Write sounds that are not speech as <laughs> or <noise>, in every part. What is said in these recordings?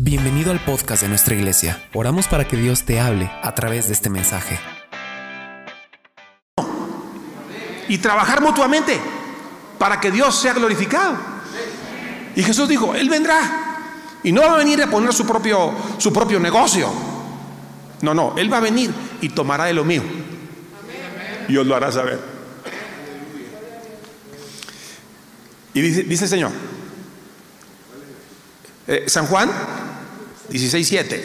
Bienvenido al podcast de nuestra iglesia. Oramos para que Dios te hable a través de este mensaje. y trabajar mutuamente para que Dios sea glorificado. Y Jesús dijo, Él vendrá y no va a venir a poner su propio, su propio negocio. No, no, Él va a venir y tomará de lo mío. Y os lo hará saber. Y dice, dice el Señor, eh, San Juan 16.7.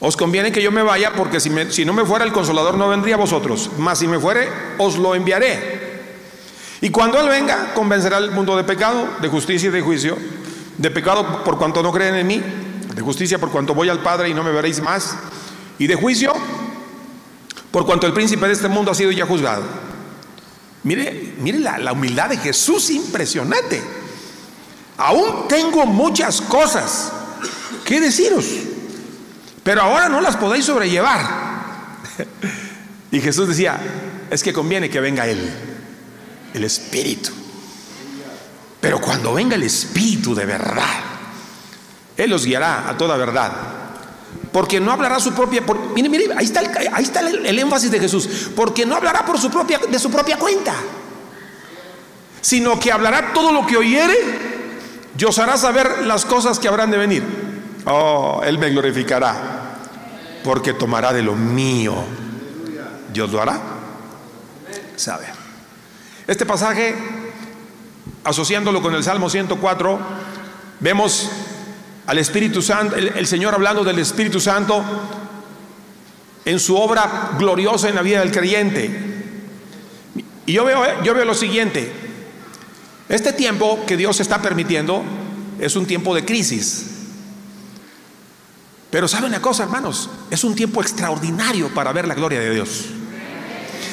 Os conviene que yo me vaya porque si, me- si no me fuera el consolador no vendría a vosotros, mas si me fuere os lo enviaré. Y cuando Él venga convencerá al mundo de pecado, de justicia y de juicio, de pecado por cuanto no creen en mí, de justicia por cuanto voy al Padre y no me veréis más, y de juicio por cuanto el príncipe de este mundo ha sido ya juzgado. Mire, mire la, la humildad de Jesús, impresionante. Aún tengo muchas cosas que deciros, pero ahora no las podéis sobrellevar. Y Jesús decía, es que conviene que venga Él, el Espíritu. Pero cuando venga el Espíritu de verdad, Él los guiará a toda verdad. Porque no hablará su propia... por- mire, mire, ahí está, el, ahí está el énfasis de Jesús. Porque no hablará por su propia, de su propia cuenta. Sino que hablará todo lo que oyere y os hará saber las cosas que habrán de venir. Oh, Él me glorificará, porque tomará de lo mío. Dios lo hará. Sabe. Este pasaje, asociándolo con el Salmo 104, vemos al Espíritu Santo, el, Señor hablando del Espíritu Santo en su obra gloriosa en la vida del creyente. Y yo veo, yo veo lo siguiente, este tiempo que Dios está permitiendo es un tiempo de crisis. Pero sabe una cosa, hermanos, es un tiempo extraordinario para ver la gloria de Dios.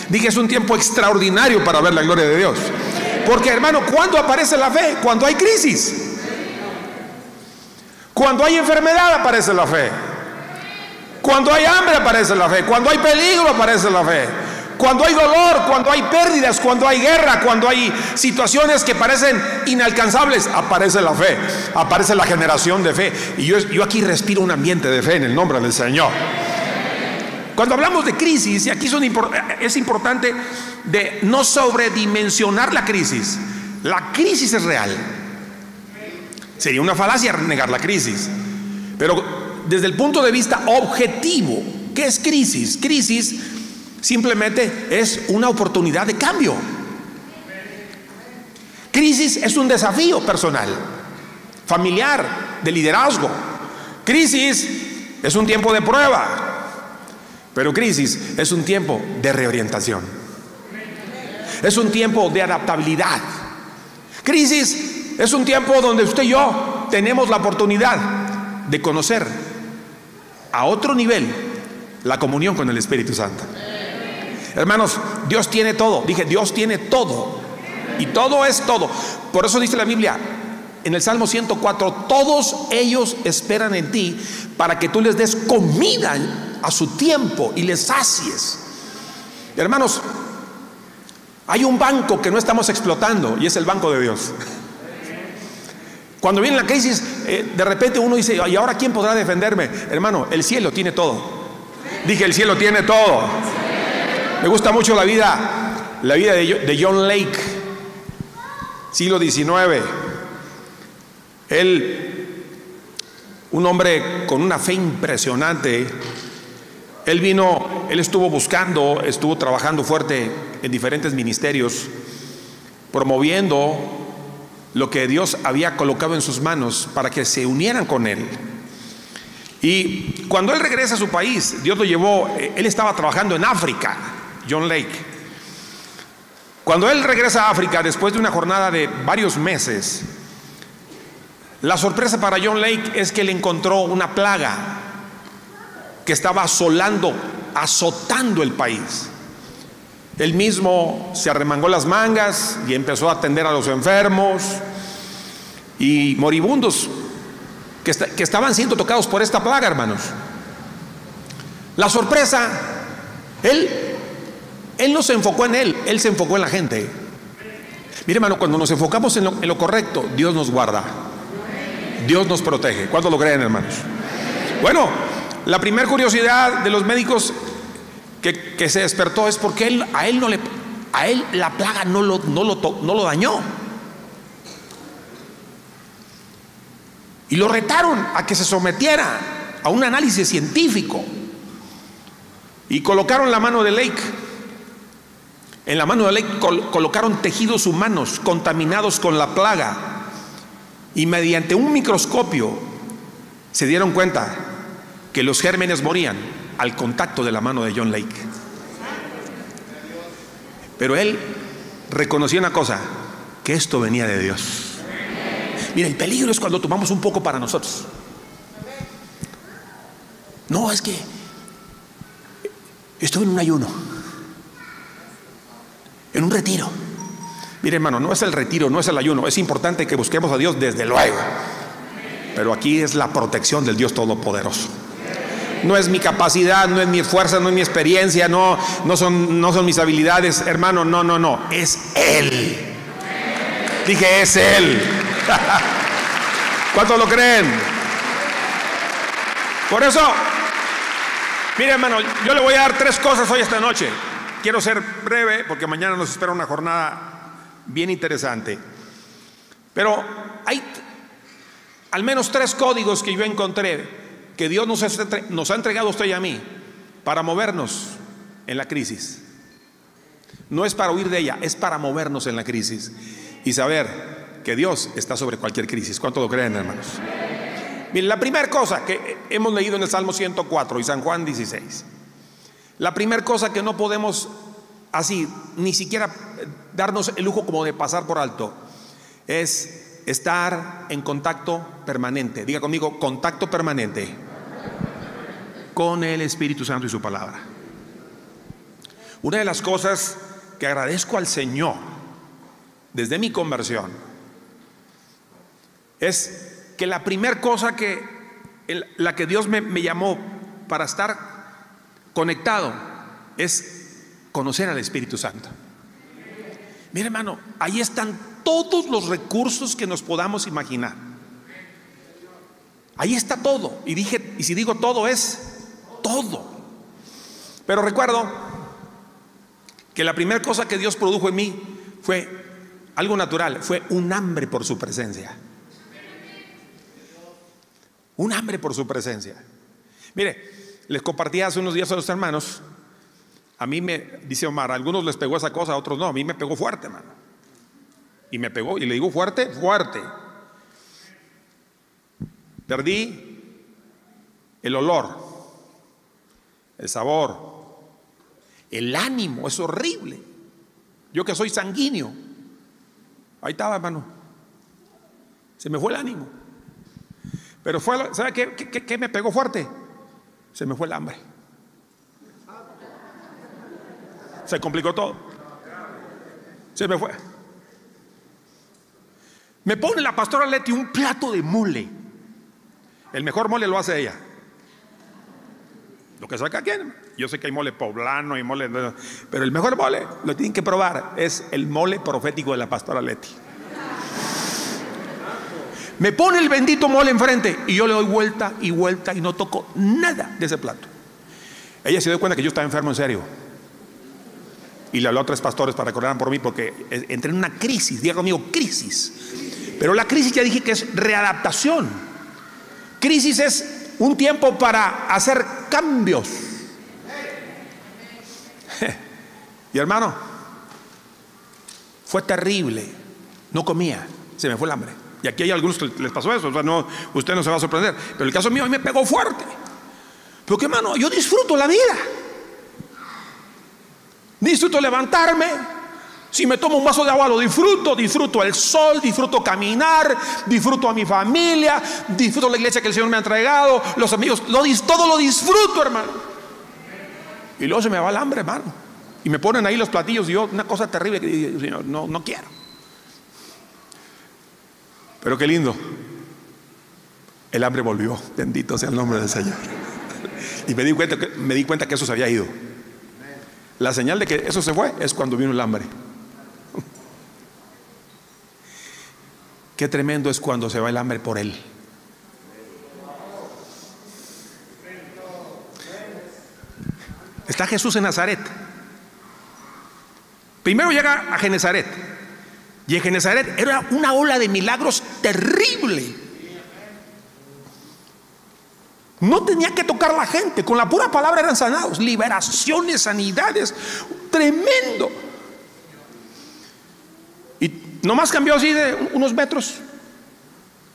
Dije, es un tiempo extraordinario para ver la gloria de Dios. Porque, hermano, ¿cuándo aparece la fe? Cuando hay crisis. Cuando hay enfermedad aparece la fe. Cuando hay hambre aparece la fe. Cuando hay peligro aparece la fe. Cuando hay dolor, cuando hay pérdidas, cuando hay guerra, cuando hay situaciones que parecen inalcanzables, aparece la fe, aparece la generación de fe. Y yo, aquí respiro un ambiente de fe en el nombre del Señor. Cuando hablamos de crisis, y aquí es importante de no sobredimensionar la crisis. La crisis es real. Sería una falacia negar la crisis. Pero desde el punto de vista objetivo, ¿qué es crisis? Crisis simplemente es una oportunidad de cambio. Crisis es un desafío personal, familiar, de liderazgo. Crisis es un tiempo de prueba, pero crisis es un tiempo de reorientación. Es un tiempo de adaptabilidad. Crisis es un tiempo donde usted y yo tenemos la oportunidad de conocer a otro nivel la comunión con el Espíritu Santo. Hermanos, Dios tiene todo. Dije, Dios tiene todo. Y todo es todo. Por eso dice la Biblia en el Salmo 104, todos ellos esperan en ti para que tú les des comida a su tiempo y les sacies. Hermanos, hay un banco que no estamos explotando y es el banco de Dios. Cuando viene la crisis, eh, de repente uno dice, ¿y ahora quién podrá defenderme? Hermano, el cielo tiene todo. Dije, el cielo tiene todo. Me gusta mucho la vida, la vida de, Jo- de John Lake, siglo XIX. Él, un hombre con una fe impresionante, él vino, él estuvo buscando, estuvo trabajando fuerte en diferentes ministerios, promoviendo lo que Dios había colocado en sus manos para que se unieran con él. Y cuando él regresa a su país, Dios lo llevó, él estaba trabajando en África, John Lake. Cuando él regresa a África después de una jornada de varios meses, la sorpresa para John Lake es que él encontró una plaga que estaba asolando, azotando el país. Él mismo se arremangó las mangas y empezó a atender a los enfermos y moribundos que, que estaban siendo tocados por esta plaga, hermanos. La sorpresa, él, él no se enfocó en él, él se enfocó en la gente. Mire, hermano, cuando nos enfocamos en lo, correcto, Dios nos guarda. Dios nos protege. ¿Cuántos lo creen, hermanos? Bueno, la primera curiosidad de los médicos que, se despertó es porque a él no le, a él la plaga no lo, no lo, no lo dañó. Y lo retaron a que se sometiera a un análisis científico. Y colocaron la mano de Lake. En la mano de Lake colocaron tejidos humanos contaminados con la plaga. Y mediante un microscopio se dieron cuenta que los gérmenes morían al contacto de la mano de John Lake. Pero él reconoció una cosa, que esto venía de Dios. Mira, el peligro es cuando tomamos un poco para nosotros. No, es que estuve en un ayuno, en un retiro. Mire, hermano, no es el retiro, no es el ayuno. Es importante que busquemos a Dios desde luego. Pero aquí es la protección del Dios Todopoderoso. No es mi capacidad, no es mi fuerza, no es mi experiencia, no, no, son, no son mis habilidades, hermano, no, no, no, es Él. Dije, es Él. <laughs> ¿Cuántos lo creen? Por eso, mire hermano, yo le voy a dar tres cosas hoy esta noche. Quiero ser breve porque mañana nos espera una jornada bien interesante. Pero hay al menos tres códigos que yo encontré que Dios nos, ha entregado a usted y a mí para movernos en la crisis. No es para huir de ella, es para movernos en la crisis y saber que Dios está sobre cualquier crisis. ¿Cuánto lo creen, hermanos? Miren, la primera cosa que hemos leído en el Salmo 104 y San Juan 16, la primera cosa que no podemos así, ni siquiera darnos el lujo como de pasar por alto, es estar en contacto permanente. Diga conmigo, contacto permanente con el Espíritu Santo y su palabra. Una de las cosas que agradezco al Señor desde mi conversión es que la primera cosa que la que Dios me, me llamó para estar conectado es conocer al Espíritu Santo. Mire hermano, ahí están todos los recursos que nos podamos imaginar. Ahí está todo. Y dije, y si digo todo es todo. Pero recuerdo que la primera cosa que Dios produjo en mí fue algo natural, fue un hambre por su presencia. Un hambre por su presencia. Mire, les compartí hace unos días a los hermanos. A mí me, dice Omar, a algunos les pegó esa cosa, a otros no. A mí me pegó fuerte, hermano. Y me pegó, y le digo fuerte, fuerte. Perdí el olor, el sabor, el ánimo, es horrible. Yo que soy sanguíneo, ahí estaba, hermano. Se me fue el ánimo. Pero fue, ¿sabe qué, me pegó fuerte? Se me fue el hambre. Se complicó todo. Se me fue. Me pone la pastora Leti un plato de mole. El mejor mole lo hace ella. Lo que saca quien. Yo sé que hay mole poblano y mole. Pero el mejor mole, lo tienen que probar, es el mole profético de la pastora Leti. Me pone el bendito mole enfrente y yo le doy vuelta y vuelta y no toco nada de ese plato. Ella se dio cuenta que yo estaba enfermo en serio. Y le habló a tres pastores para que por mí porque entré en una crisis, diga conmigo, crisis. Pero la crisis ya dije que es readaptación. Crisis es un tiempo para hacer cambios. <laughs> Y hermano, fue terrible. No comía, se me fue el hambre. Y aquí hay algunos que les pasó eso, o sea, no, usted no se va a sorprender. Pero el caso mío a me pegó fuerte. Porque hermano, yo disfruto la vida. Disfruto levantarme, si me tomo un vaso de agua lo disfruto, disfruto el sol, disfruto caminar, disfruto a mi familia, disfruto la iglesia que el Señor me ha entregado, los amigos, todo lo disfruto, hermano. Y luego se me va el hambre, hermano. Y me ponen ahí los platillos y yo, una cosa terrible que Señor, no, no quiero. Pero qué lindo. El hambre volvió. Bendito sea el nombre del Señor. Y me di cuenta que, me di cuenta que eso se había ido. La señal de que eso se fue es cuando vino el hambre. Qué tremendo es cuando se va el hambre por él. Está Jesús en Nazaret. Primero llega a Genezaret. Y en Genezaret era una ola de milagros terrible. No tenía que tocar la gente, con la pura palabra eran sanados, liberaciones, sanidades, tremendo. Y nomás cambió así de unos metros.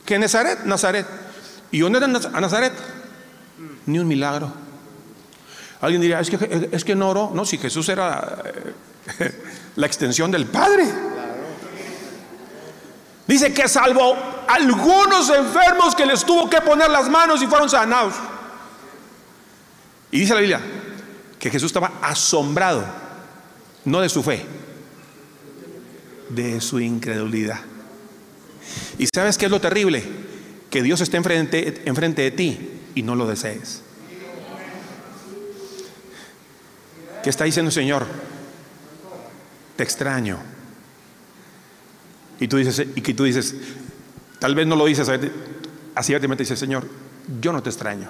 Que Nazaret. ¿Y dónde era Nazaret? Ni un milagro. Alguien diría, es que, es que no oró. No, si Jesús era eh, <laughs> la extensión del Padre. Dice que salvó algunos enfermos que les tuvo que poner las manos y fueron sanados. Y dice la Biblia que Jesús estaba asombrado, no de su fe, de su incredulidad. ¿Y sabes qué es lo terrible? Que Dios esté enfrente, enfrente de ti y no lo desees. ¿Qué está diciendo el Señor? Te extraño. Y tú dices, y que tú dices, tal vez no lo dices así abiertamente, dice Señor, yo no te extraño.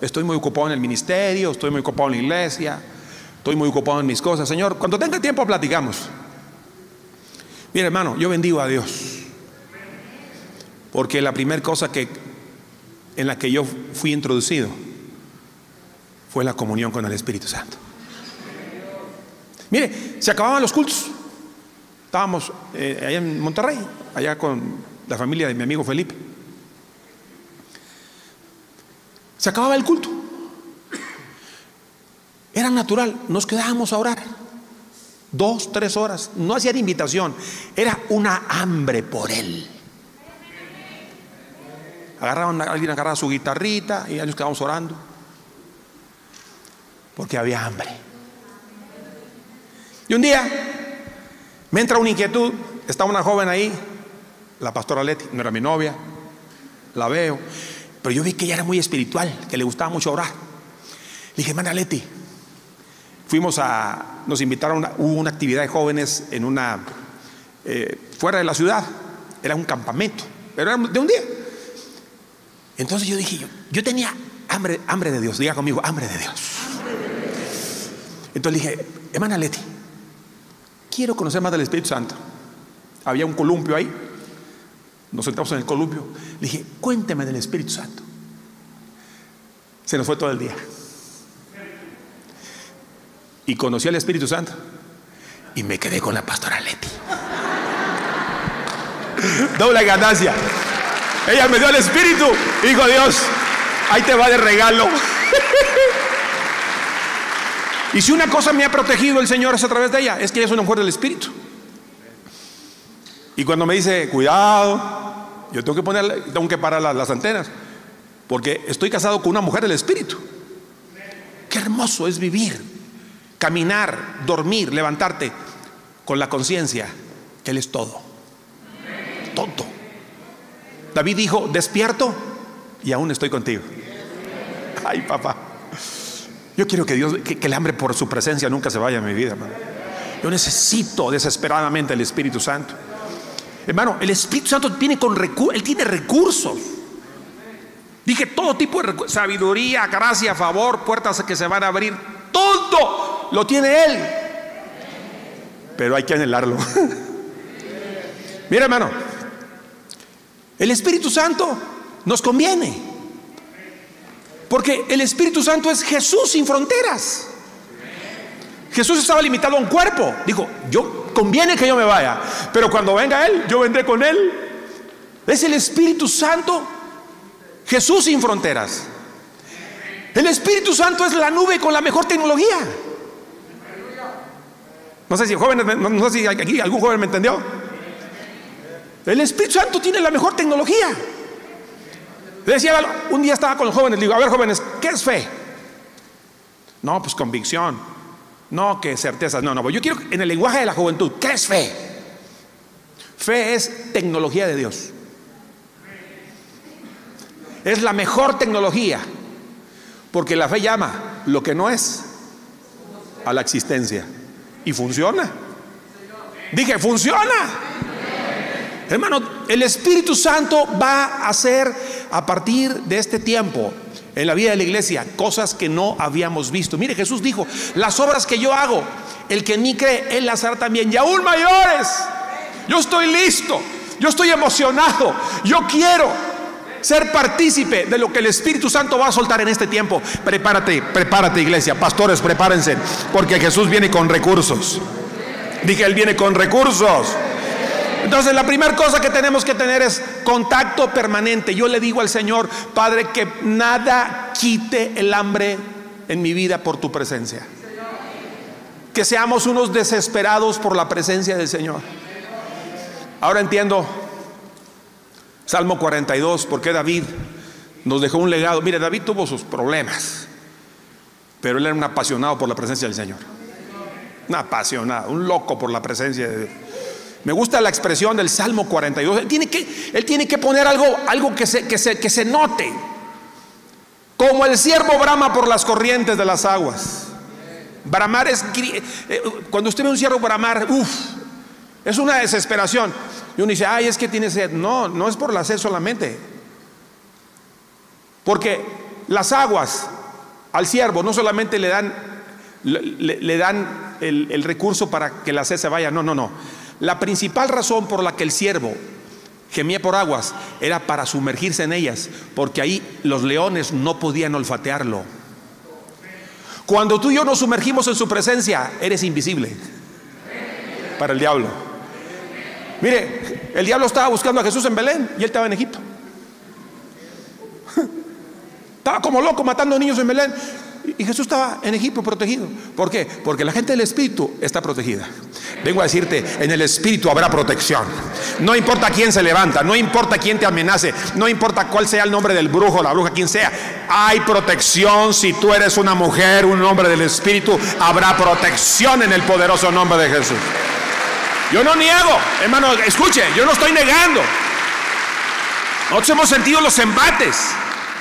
Estoy muy ocupado en el ministerio, estoy muy ocupado en la iglesia, estoy muy ocupado en mis cosas. Señor, cuando tenga tiempo platicamos. Mira, hermano, yo bendigo a Dios. Porque la primera cosa que en la que yo fui introducido fue la comunión con el Espíritu Santo. Mire, se acababan los cultos. Estábamos eh, allá en Monterrey, allá con la familia de mi amigo Felipe. Se acababa el culto. Era natural, nos quedábamos a orar. Dos, tres horas. No hacía invitación. Era una hambre por él. Agarraban, alguien agarraba su guitarrita y ya nos quedábamos orando. Porque había hambre. Y un día me entra una inquietud, estaba una joven ahí, la pastora Leti, no era mi novia, la veo, pero yo vi que ella era muy espiritual, que le gustaba mucho orar. Le dije, hermana Leti, fuimos a, nos invitaron, hubo una actividad de jóvenes en una, eh, fuera de la ciudad, era un campamento, pero era de un día. Entonces yo dije, yo, yo tenía hambre, hambre de Dios, diga conmigo, hambre de Dios. Entonces le dije, hermana Leti, quiero conocer más del Espíritu Santo. Había un columpio ahí. Nos sentamos en el columpio. Le dije, cuénteme del Espíritu Santo. Se nos fue todo el día. Y conocí al Espíritu Santo. Y me quedé con la pastora Leti. <laughs> Doble ganancia. Ella me dio el Espíritu. Hijo Dios, ahí te va de regalo. <laughs> Y si una cosa me ha protegido el Señor es a través de ella, es que ella es una mujer del Espíritu. Y cuando me dice, cuidado, yo tengo que poner, tengo que parar las, las antenas, porque estoy casado con una mujer del Espíritu. Qué hermoso es vivir, caminar, dormir, levantarte con la conciencia que Él es todo. Todo. David dijo, despierto y aún estoy contigo. Ay, papá. Yo quiero que Dios, que, el hambre por su presencia nunca se vaya a mi vida, hermano. Yo necesito desesperadamente el Espíritu Santo. Hermano, el Espíritu Santo tiene con él tiene recursos. Dije todo tipo de recursos, sabiduría, gracia, favor, puertas que se van a abrir, todo lo tiene él. Pero hay que anhelarlo. <laughs> Mira, hermano, el Espíritu Santo nos conviene. Porque el Espíritu Santo es Jesús sin fronteras. Jesús estaba limitado a un cuerpo. Dijo, yo conviene que yo me vaya, pero cuando venga Él, yo vendré con Él. Es el Espíritu Santo, Jesús sin fronteras. El Espíritu Santo es la nube con la mejor tecnología. No sé si jóvenes, no sé si aquí algún joven me entendió. El Espíritu Santo tiene la mejor tecnología. Decía, un día estaba con los jóvenes, le digo, a ver jóvenes, ¿qué es fe? No, pues convicción. No, que certezas. No, no, pues yo quiero en el lenguaje de la juventud, ¿qué es fe? Fe es tecnología de Dios. Es la mejor tecnología. Porque la fe llama lo que no es a la existencia. Y funciona. Dije, funciona. Hermano, el Espíritu Santo va a hacer a partir de este tiempo en la vida de la iglesia, cosas que no habíamos visto. Mire, Jesús dijo, las obras que yo hago, el que mí cree, él las hará también, y aún mayores. Yo estoy listo, yo estoy emocionado, yo quiero ser partícipe de lo que el Espíritu Santo va a soltar en este tiempo. Prepárate, prepárate iglesia, pastores, prepárense, porque Jesús viene con recursos. Dije, Él viene con recursos. Entonces la primera cosa que tenemos que tener es contacto permanente. Yo le digo al Señor, Padre, que nada quite el hambre en mi vida por tu presencia. Que seamos unos desesperados por la presencia del Señor. Ahora entiendo Salmo 42, porque David nos dejó un legado. Mire, David tuvo sus problemas, pero él era un apasionado por la presencia del Señor. Un apasionado, un loco por la presencia de Dios. Me gusta la expresión del Salmo 42. Él tiene que, él tiene que poner algo, algo que, se, que, se, que se note. Como el siervo brama por las corrientes de las aguas. Bramar es. Eh, cuando usted ve un siervo bramar, uff, es una desesperación. Y uno dice, ay, es que tiene sed. No, no es por la sed solamente. Porque las aguas al siervo no solamente le dan, le, dan el, el recurso para que la sed se vaya, no, no, no. La principal razón por la que el siervo gemía por aguas era para sumergirse en ellas, porque ahí los leones no podían olfatearlo. Cuando tú y yo nos sumergimos en su presencia, eres invisible para el diablo. Mire, el diablo estaba buscando a Jesús en Belén y él estaba en Egipto. <laughs> Estaba como loco matando niños en Belén. Y Jesús estaba en Egipto protegido. ¿Por qué? Porque la gente del Espíritu está protegida. Vengo a decirte, en el Espíritu habrá protección. No importa quién se levanta, no importa quién te amenace, no importa cuál sea el nombre del brujo, la bruja, quien sea. Hay protección si tú eres una mujer, un hombre del Espíritu. Habrá protección en el poderoso nombre de Jesús. Yo no niego, hermano, escuche, yo no estoy negando. Nosotros hemos sentido los embates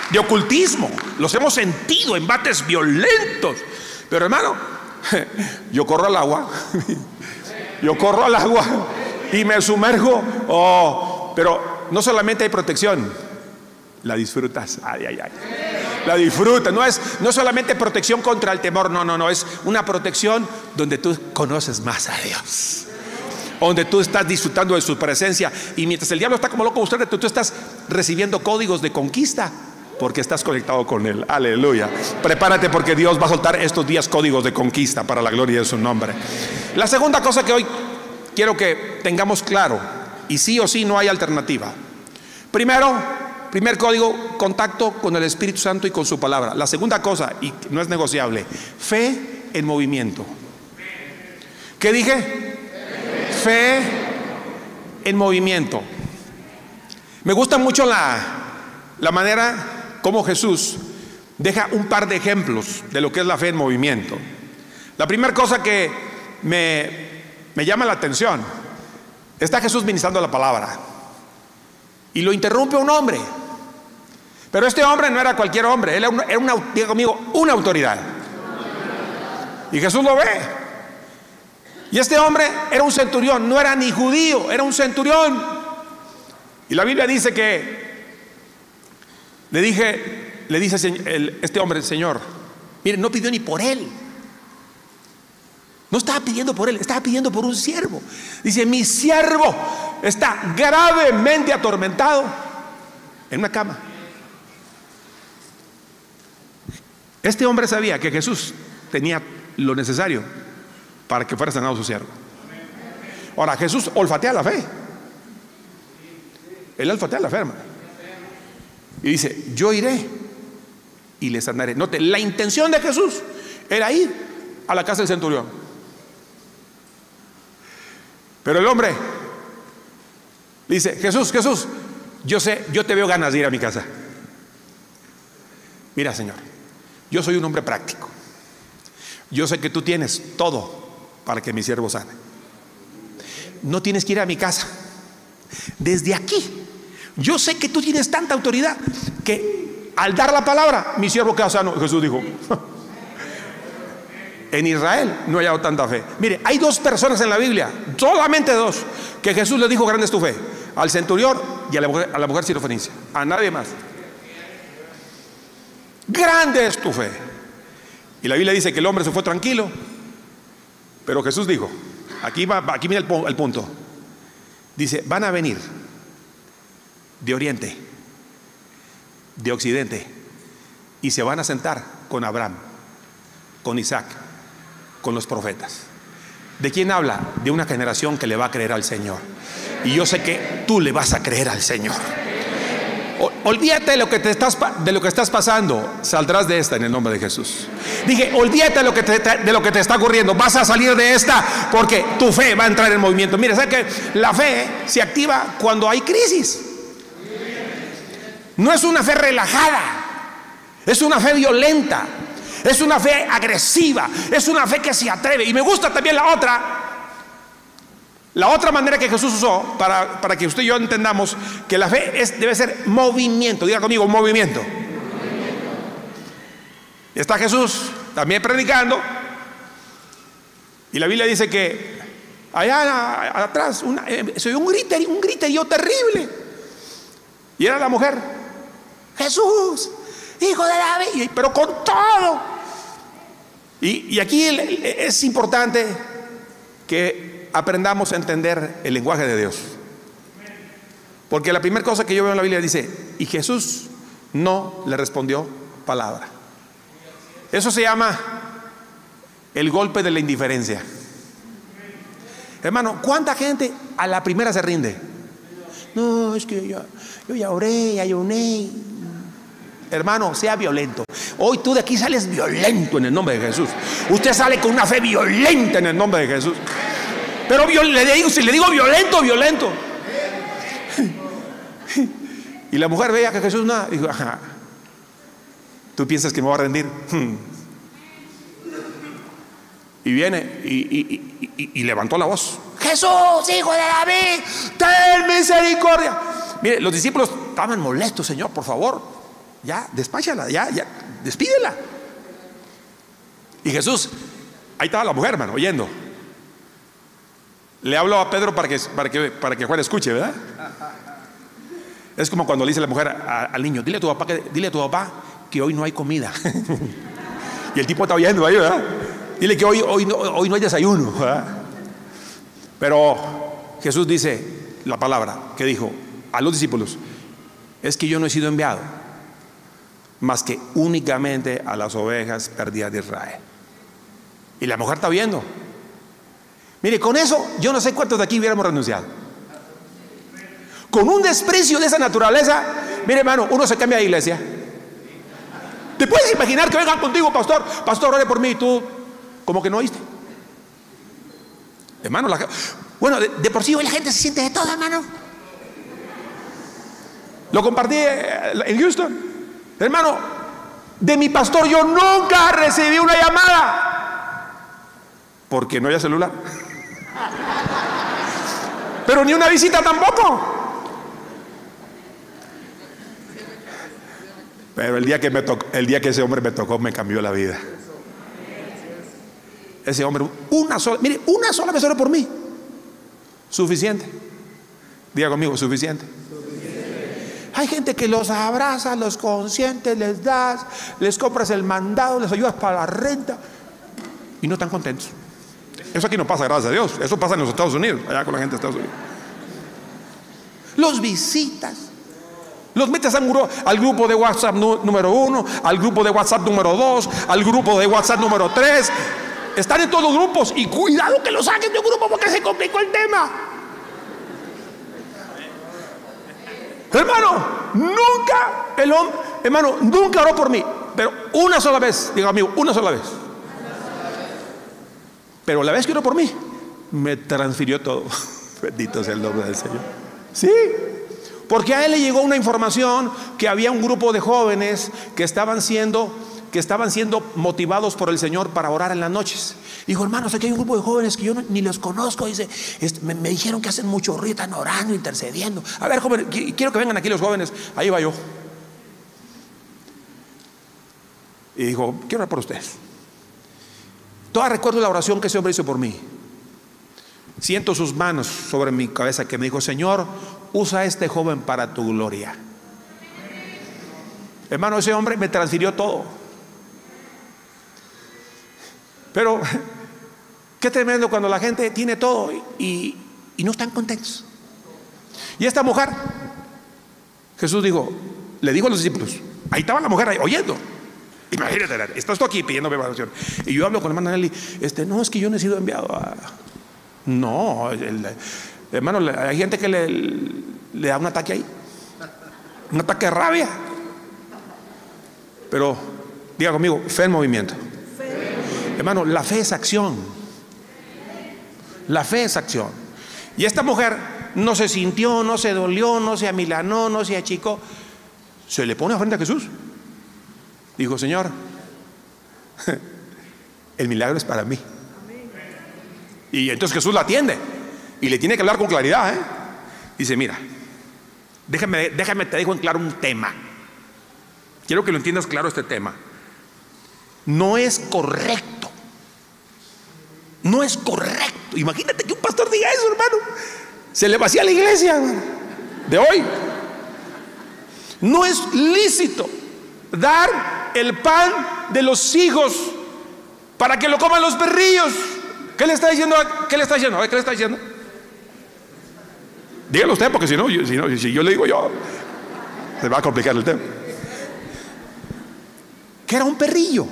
de ocultismo. Los hemos sentido, embates violentos. Pero hermano, <laughs> yo corro al agua, <laughs> yo corro al agua y me sumerjo. Oh, pero no solamente hay protección, la disfrutas. Ay, ay, ay. La disfrutas. No es no solamente protección contra el temor, no, no, no. Es una protección donde tú conoces más a Dios donde tú estás disfrutando de su presencia y mientras el diablo está como loco usted, tú, tú estás recibiendo códigos de conquista porque estás conectado con Él. Aleluya. Prepárate porque Dios va a soltar estos días códigos de conquista para la gloria de su nombre. La segunda cosa que hoy quiero que tengamos claro, y sí o sí no hay alternativa. Primero, primer código, contacto con el Espíritu Santo y con su palabra. La segunda cosa, y no es negociable, fe en movimiento. ¿Qué dije? Fe en movimiento. Me gusta mucho la, la manera como Jesús deja un par de ejemplos de lo que es la fe en movimiento. La primera cosa que me, me llama la atención, está Jesús ministrando la palabra y lo interrumpe un hombre. Pero este hombre no era cualquier hombre, él era, una, conmigo, una autoridad. Y Jesús lo ve. Y este hombre era un centurión, no era ni judío, era un centurión. Y la Biblia dice que le dije, le dice este hombre, Señor, mire, no pidió ni por él. No estaba pidiendo por él, estaba pidiendo por un siervo. Dice, mi siervo está gravemente atormentado en una cama. Este hombre sabía que Jesús tenía lo necesario para que fuera sanado su siervo. Ahora, Jesús olfatea la fe. Él olfatea la fe, hermano. Y dice, yo iré y les sanaré. Note, la intención de Jesús era ir a la casa del centurión. Pero el hombre dice, Jesús, Jesús, yo sé, yo te veo ganas de ir a mi casa. Mira, Señor, yo soy un hombre práctico. Yo sé que tú tienes todo para que mi siervo sane. No tienes que ir a mi casa. Desde aquí yo sé que tú tienes tanta autoridad que al dar la palabra, mi siervo queda sano. Jesús dijo, <laughs> en Israel no he hallado tanta fe. Mire, hay dos personas en la Biblia, solamente dos, que Jesús le dijo, grande es tu fe. Al centurión y a la mujer, a la mujer sirofenicia. A nadie más. Grande es tu fe. Y la Biblia dice que el hombre se fue tranquilo, pero Jesús dijo, aquí, va, aquí el, el punto, dice, van a venir de oriente, de occidente, y se van a sentar con Abraham, con Isaac, con los profetas. ¿De quién habla? De una generación que le va a creer al Señor. Y yo sé que tú le vas a creer al Señor. Olvídate de lo que te estás de lo que estás pasando, saldrás de esta en el nombre de Jesús. Dije, olvídate de lo que te, de lo que te está ocurriendo, vas a salir de esta porque tu fe va a entrar en movimiento. Mira, ¿sabes que la fe se activa cuando hay crisis? No es una fe relajada, es una fe violenta, es una fe agresiva, es una fe que se atreve. Y me gusta también la otra, la otra manera que Jesús usó para, para que usted y yo entendamos que la fe es, debe ser movimiento. Diga conmigo, movimiento. Está Jesús también predicando. Y la Biblia dice que allá atrás eh, se oyó un griterío, un griterío terrible. Y era la mujer, Jesús, hijo de David, pero con todo. Y, y aquí es importante que aprendamos a entender el lenguaje de Dios. Porque la primera cosa que yo veo en la Biblia dice, y Jesús no le respondió palabra. Eso se llama el golpe de la indiferencia. Hermano, ¿cuánta gente a la primera se rinde? No, es que yo, yo ya oré, ayuné. Hermano, sea violento. Hoy tú de aquí sales violento en el nombre de Jesús. Usted sale con una fe violenta en el nombre de Jesús. Pero le digo, si le digo violento, violento. <laughs> Y la mujer veía que Jesús nada, dijo, ajá, ¿tú piensas que me va a rendir? <laughs> Y viene y, levantó la voz. Jesús, hijo de David, ten misericordia. Mire, los discípulos estaban molestos, Señor, por favor. Ya, despáchala, ya, ya, despídela. Y Jesús, ahí estaba la mujer, hermano, oyendo. Le hablo a Pedro para que, para que, para que Juan escuche, ¿verdad? Es como cuando le dice la mujer al niño, dile a tu papá que, dile a tu papá que hoy no hay comida. <laughs> y el tipo está oyendo ahí, ¿verdad? Dile que hoy, hoy, no, hoy no hay desayuno. Pero Jesús dice la palabra que dijo a los discípulos, es que yo no he sido enviado más que únicamente a las ovejas perdidas de Israel. Y la mujer está viendo, Mire, con eso yo no sé cuántos de aquí hubiéramos renunciado. Con un desprecio de esa naturaleza, mire hermano, uno se cambia de iglesia. ¿Te puedes imaginar que vengan contigo, pastor? Pastor, ore por mí y tú, como que no oíste. Hermano, bueno, de, por sí la gente se siente de todo, hermano. Lo compartí eh, en Houston. Hermano, de mi pastor yo nunca recibí una llamada. Porque no había celular. Pero ni una visita tampoco. Pero el día que me tocó, el día que ese hombre me tocó me cambió la vida. Ese hombre, una sola, mire, una sola vez por mí. Suficiente. Diga conmigo, suficiente. Hay gente que los abraza, los consientes, les das, les compras el mandado, les ayudas para la renta y no están contentos. Eso aquí no pasa, gracias a Dios. Eso pasa en los Estados Unidos, allá con la gente de Estados Unidos. Los visitas. Los metes al grupo de WhatsApp número uno, al grupo de WhatsApp número dos, al grupo de WhatsApp número tres. Están en todos los grupos y cuidado que lo saquen de un grupo porque se complicó el tema. Hermano, nunca el hombre, hermano, nunca oró por mí, pero una sola vez, digo amigo, una sola vez. Pero la vez que oró por mí, me transfirió todo. <laughs> Bendito sea el nombre del Señor. Sí, porque a él le llegó una información que había un grupo de jóvenes que estaban siendo que estaban siendo motivados por el Señor para orar en las noches. Dijo, hermanos, aquí hay un grupo de jóvenes que yo ni los conozco. Dice, me, dijeron que hacen mucho ruido, están orando, intercediendo. A ver, joven, quiero que vengan aquí los jóvenes. Ahí va yo. Y dijo, quiero orar por ustedes. Todavía recuerdo la oración que ese hombre hizo por mí. Siento sus manos sobre mi cabeza que me dijo, Señor, usa a este joven para tu gloria. Hermano, ese hombre me transfirió todo. Pero qué tremendo cuando la gente tiene todo y, no están contentos. Y esta mujer, Jesús dijo, le dijo a los discípulos, ahí estaba la mujer ahí, oyendo. Imagínate, estás tú aquí pidiéndome evaluación. Y yo hablo con el hermano Nelly, este, no, es que yo no he sido enviado a... No, hermano, hay gente que le da un ataque ahí. Un ataque de rabia. Pero, diga conmigo, fe en movimiento. Hermano, la fe es acción. La fe es acción. Y esta mujer no se sintió, no se dolió, no se amilanó, no se achicó. Se le pone frente a Jesús. Dijo, Señor, <laughs> el milagro es para mí. Y entonces Jesús la atiende y le tiene que hablar con claridad. ¿eh? Dice, mira, déjame, déjame, te dejo en claro un tema. Quiero que lo entiendas claro este tema. No es correcto. No es correcto. Imagínate que un pastor diga eso, hermano. Se le vacía la iglesia de hoy. No es lícito dar el pan de los hijos para que lo coman los perrillos. ¿Qué le está diciendo? ¿Qué le está diciendo? ¿Qué le está diciendo? Dígalo usted, porque si no, si, no, si yo le digo yo, se va a complicar el tema. Que era un perrillo.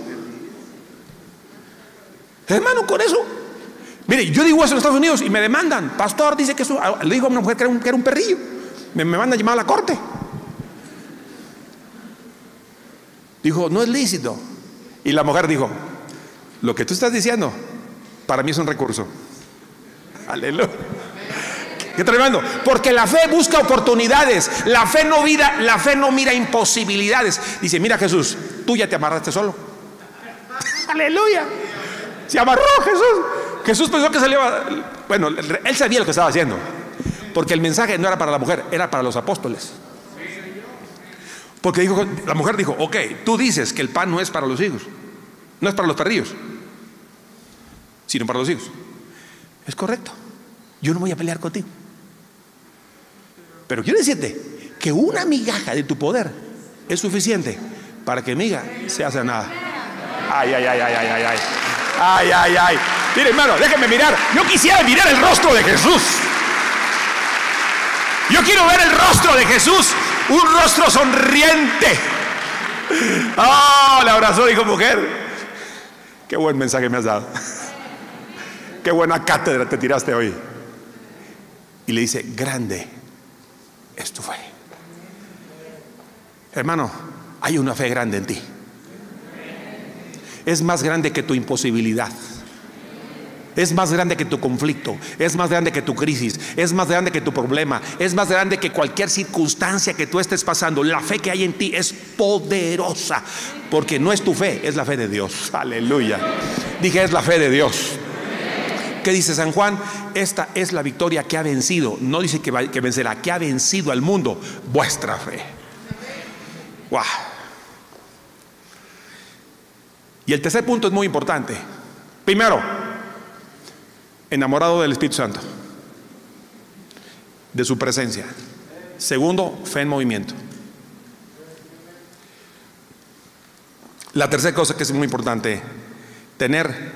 Hermano, con eso. Mire, yo digo eso en Estados Unidos y me demandan. Pastor dice que eso. Le digo a una mujer que era un, perrillo. Me, me mandan a llamar a la corte. Dijo, no es lícito. Y la mujer dijo, lo que tú estás diciendo, para mí es un recurso. Aleluya. Qué tremendo. Porque la fe busca oportunidades. La fe no mira, la fe no mira imposibilidades. Dice, mira Jesús, tú ya te amarraste solo. <laughs> Aleluya. Se amarró Jesús. Jesús pensó que salía. Bueno, él sabía lo que estaba haciendo. Porque el mensaje no era para la mujer, era para los apóstoles. Porque dijo, la mujer dijo, ok, tú dices que el pan no es para los hijos, no es para los perrillos, sino para los hijos. Es correcto. Yo no voy a pelear contigo. Pero quiero decirte que una migaja de tu poder es suficiente para que miga sea sanada. Ay, ay, ay, ay, ay, ay, ay. Ay, ay, ay. Mire, hermano, déjeme mirar. Yo quisiera mirar el rostro de Jesús. Yo quiero ver el rostro de Jesús un rostro sonriente. Oh, le abrazó, dijo mujer. Qué buen mensaje me has dado. Qué buena cátedra te tiraste hoy. Y le dice, grande es tu fe. Hermano, hay una fe grande en ti. Es más grande que tu imposibilidad. Es más grande que tu conflicto, es más grande que tu crisis, es más grande que tu problema, es más grande que cualquier circunstancia que tú estés pasando. La fe que hay en ti es poderosa, porque no es tu fe, es la fe de Dios. Aleluya. Dije, es la fe de Dios. ¿Qué dice San Juan? Esta es la victoria que ha vencido. No dice que, que vencerá, que ha vencido al mundo. Vuestra fe. Wow. Y el tercer punto es muy importante. Primero, enamorado del Espíritu Santo, de su presencia. Segundo, fe en movimiento. La tercera cosa que es muy importante, tener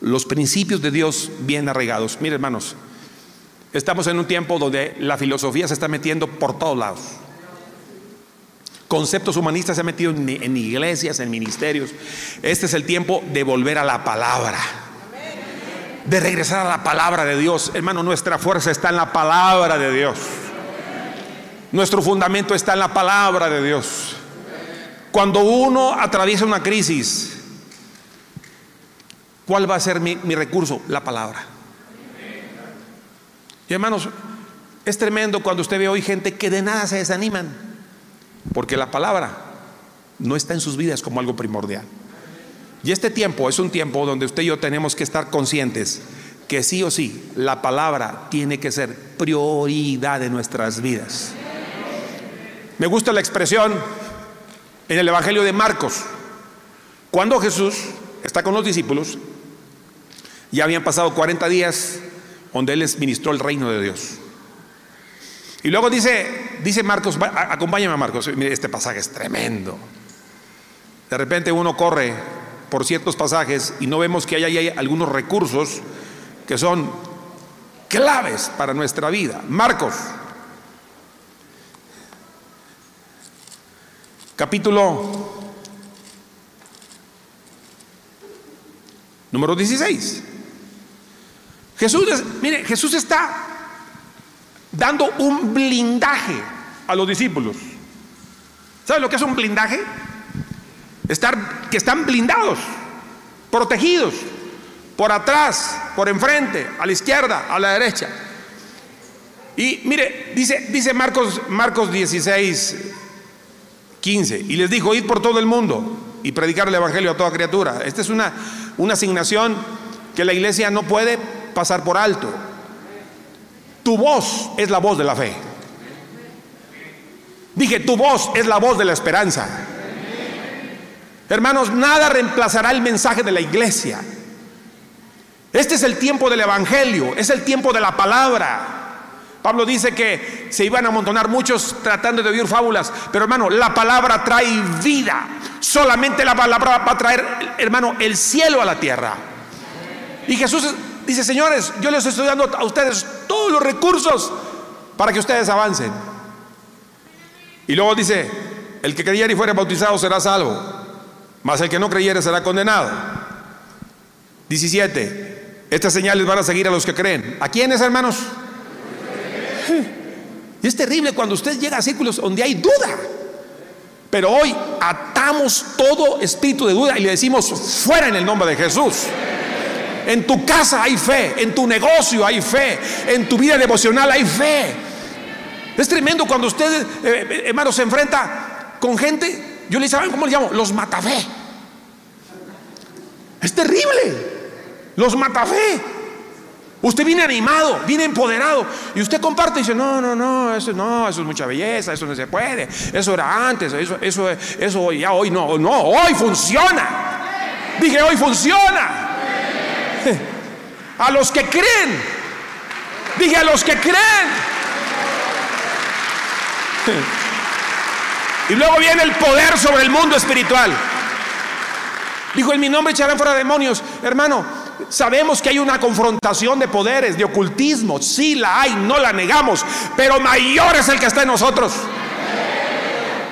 los principios de Dios bien arraigados. Mire, hermanos, estamos en un tiempo donde la filosofía se está metiendo por todos lados. Conceptos humanistas se han metido en, en iglesias, en ministerios. Este es el tiempo de volver a la palabra de regresar a la palabra de Dios. Hermano, nuestra fuerza está en la palabra de Dios. Nuestro fundamento está en la palabra de Dios. Cuando uno atraviesa una crisis, ¿cuál va a ser mi, recurso? La palabra. Y hermanos, es tremendo cuando usted ve hoy gente que de nada se desaniman, porque la palabra no está en sus vidas como algo primordial. Y este tiempo es un tiempo donde usted y yo tenemos que estar conscientes que sí o sí la palabra tiene que ser prioridad de nuestras vidas. Me gusta la expresión en el Evangelio de Marcos, cuando Jesús está con los discípulos, ya habían pasado 40 días donde Él les ministró el reino de Dios. Y luego dice dice Marcos, acompáñame a Marcos, mire, este pasaje es tremendo. De repente uno corre por ciertos pasajes y no vemos que hay, algunos recursos que son claves para nuestra vida. Marcos, capítulo número 16. Jesús, mire, Jesús está dando un blindaje a los discípulos. ¿Sabe lo que es un blindaje? Estar, que están blindados, protegidos, por atrás, por enfrente, a la izquierda, a la derecha. Y mire, dice, dice Marcos, Marcos 16, 15, y les dijo, id por todo el mundo y predicar el Evangelio a toda criatura. Esta es una, una asignación que la iglesia no puede pasar por alto. Tu voz es la voz de la fe. Dije, tu voz es la voz de la esperanza. Hermanos, nada reemplazará el mensaje de la iglesia. Este es el tiempo del Evangelio, es el tiempo de la palabra. Pablo dice que se iban a amontonar muchos tratando de oír fábulas, pero hermano, la palabra trae vida. Solamente la palabra va a traer, hermano, el cielo a la tierra. Y Jesús dice, señores, yo les estoy dando a ustedes todos los recursos para que ustedes avancen. Y luego dice, el que creyere y fuere bautizado será salvo, mas el que no creyere será condenado. 17. Estas señales van a seguir a los que creen. ¿A quiénes, hermanos? Y es terrible cuando usted llega a círculos donde hay duda. Pero hoy atamos todo espíritu de duda y le decimos fuera en el nombre de Jesús. En tu casa hay fe, en tu negocio hay fe, en tu vida devocional hay fe. Es tremendo cuando usted, eh, hermano, se enfrenta con gente. Yo le ¿saben cómo le llamo? Los matafé. Es terrible. Los mata fe. Usted viene animado, viene empoderado y usted comparte y dice, no, no, no, eso no, eso es mucha belleza, eso no se puede, eso era antes, eso, eso, eso ya hoy no, no, hoy funciona. Dije, hoy funciona. <laughs> A los que creen, dije a los que creen. <laughs> Y luego viene el poder sobre el mundo espiritual. Dijo, en mi nombre echarán fuera demonios. Hermano, Sabemos que hay una confrontación de poderes, de ocultismo. Sí la hay, no la negamos. Pero mayor es el que está en nosotros.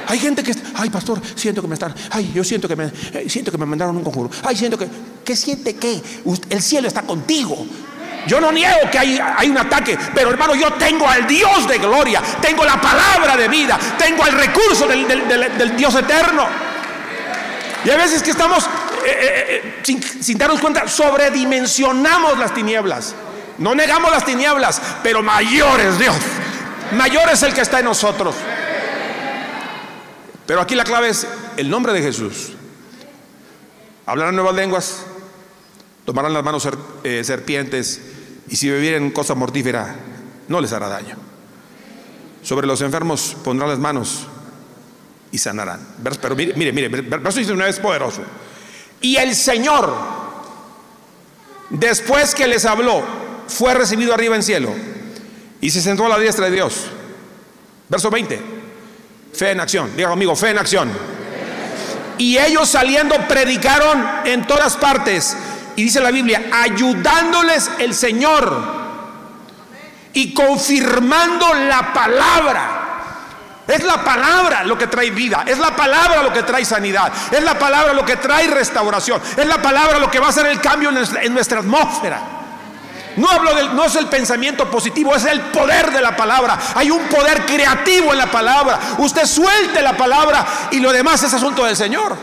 Hay gente que, ay pastor, siento que me están, ay, yo siento que me, eh, siento que me mandaron un conjuro. Ay, siento que, ¿qué siente qué? El cielo está contigo. Yo no niego que hay, hay, un ataque, pero hermano, yo tengo al Dios de gloria, tengo la palabra de vida, tengo el recurso del, del Dios eterno. Y a veces que estamos eh, eh, eh, sin, darnos cuenta, sobredimensionamos las tinieblas. No negamos las tinieblas, pero mayor es Dios. Mayor es el que está en nosotros. Pero aquí la clave es el nombre de Jesús. Hablarán nuevas lenguas, tomarán las manos serpientes y si bebieren cosa mortífera, no les hará daño. Sobre los enfermos pondrán las manos y sanarán. Pero mire, mire, mire, verso 19 es poderoso. Y el Señor, después que les habló, fue recibido arriba en cielo y se sentó a la diestra de Dios. Verso 20. Fe en acción. Diga conmigo, fe en acción. Y ellos saliendo predicaron en todas partes. Y dice la Biblia, ayudándoles el Señor y confirmando la palabra es la palabra lo que trae vida, es la palabra lo que trae sanidad, es la palabra lo que trae restauración, es la palabra lo que va a hacer el cambio en nuestra, atmósfera. No hablo del, no es el pensamiento positivo, es el poder de la palabra. Hay un poder creativo en la palabra. Usted suelte la palabra y lo demás es asunto del Señor.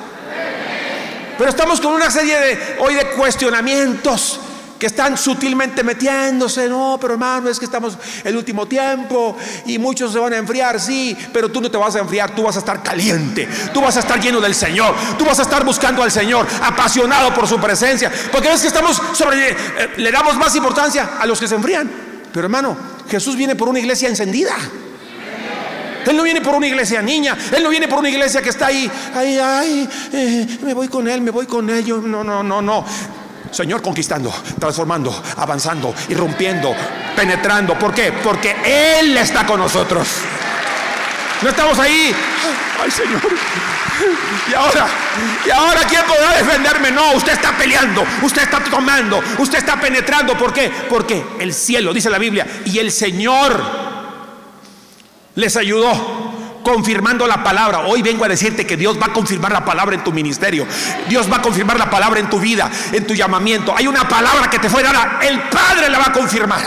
Pero estamos con una serie de hoy de cuestionamientos que están sutilmente metiéndose, no, pero hermano, es que estamos el último tiempo y muchos se van a enfriar, sí, pero tú no te vas a enfriar, tú vas a estar caliente, tú vas a estar lleno del Señor, tú vas a estar buscando al Señor, apasionado por su presencia, porque ves que estamos sobre, eh, le damos más importancia a los que se enfrían, pero hermano, Jesús viene por una iglesia encendida. Él no viene por una iglesia niña, Él no viene por una iglesia que está ahí, ay, ay, eh, me voy con Él, me voy con ellos. No, no, no, no. Señor conquistando, transformando, avanzando, irrumpiendo, penetrando. ¿Por qué? Porque Él está con nosotros. No estamos ahí. Ay, Señor. Y ahora, y ahora quién podrá defenderme? No, usted está peleando, usted está tomando, usted está penetrando. ¿Por qué? Porque el cielo, dice la Biblia, y el Señor les ayudó confirmando la palabra. Hoy vengo a decirte que Dios va a confirmar la palabra en tu ministerio. Dios va a confirmar la palabra en tu vida, en tu llamamiento. Hay una palabra que te fue dada, el Padre la va a confirmar.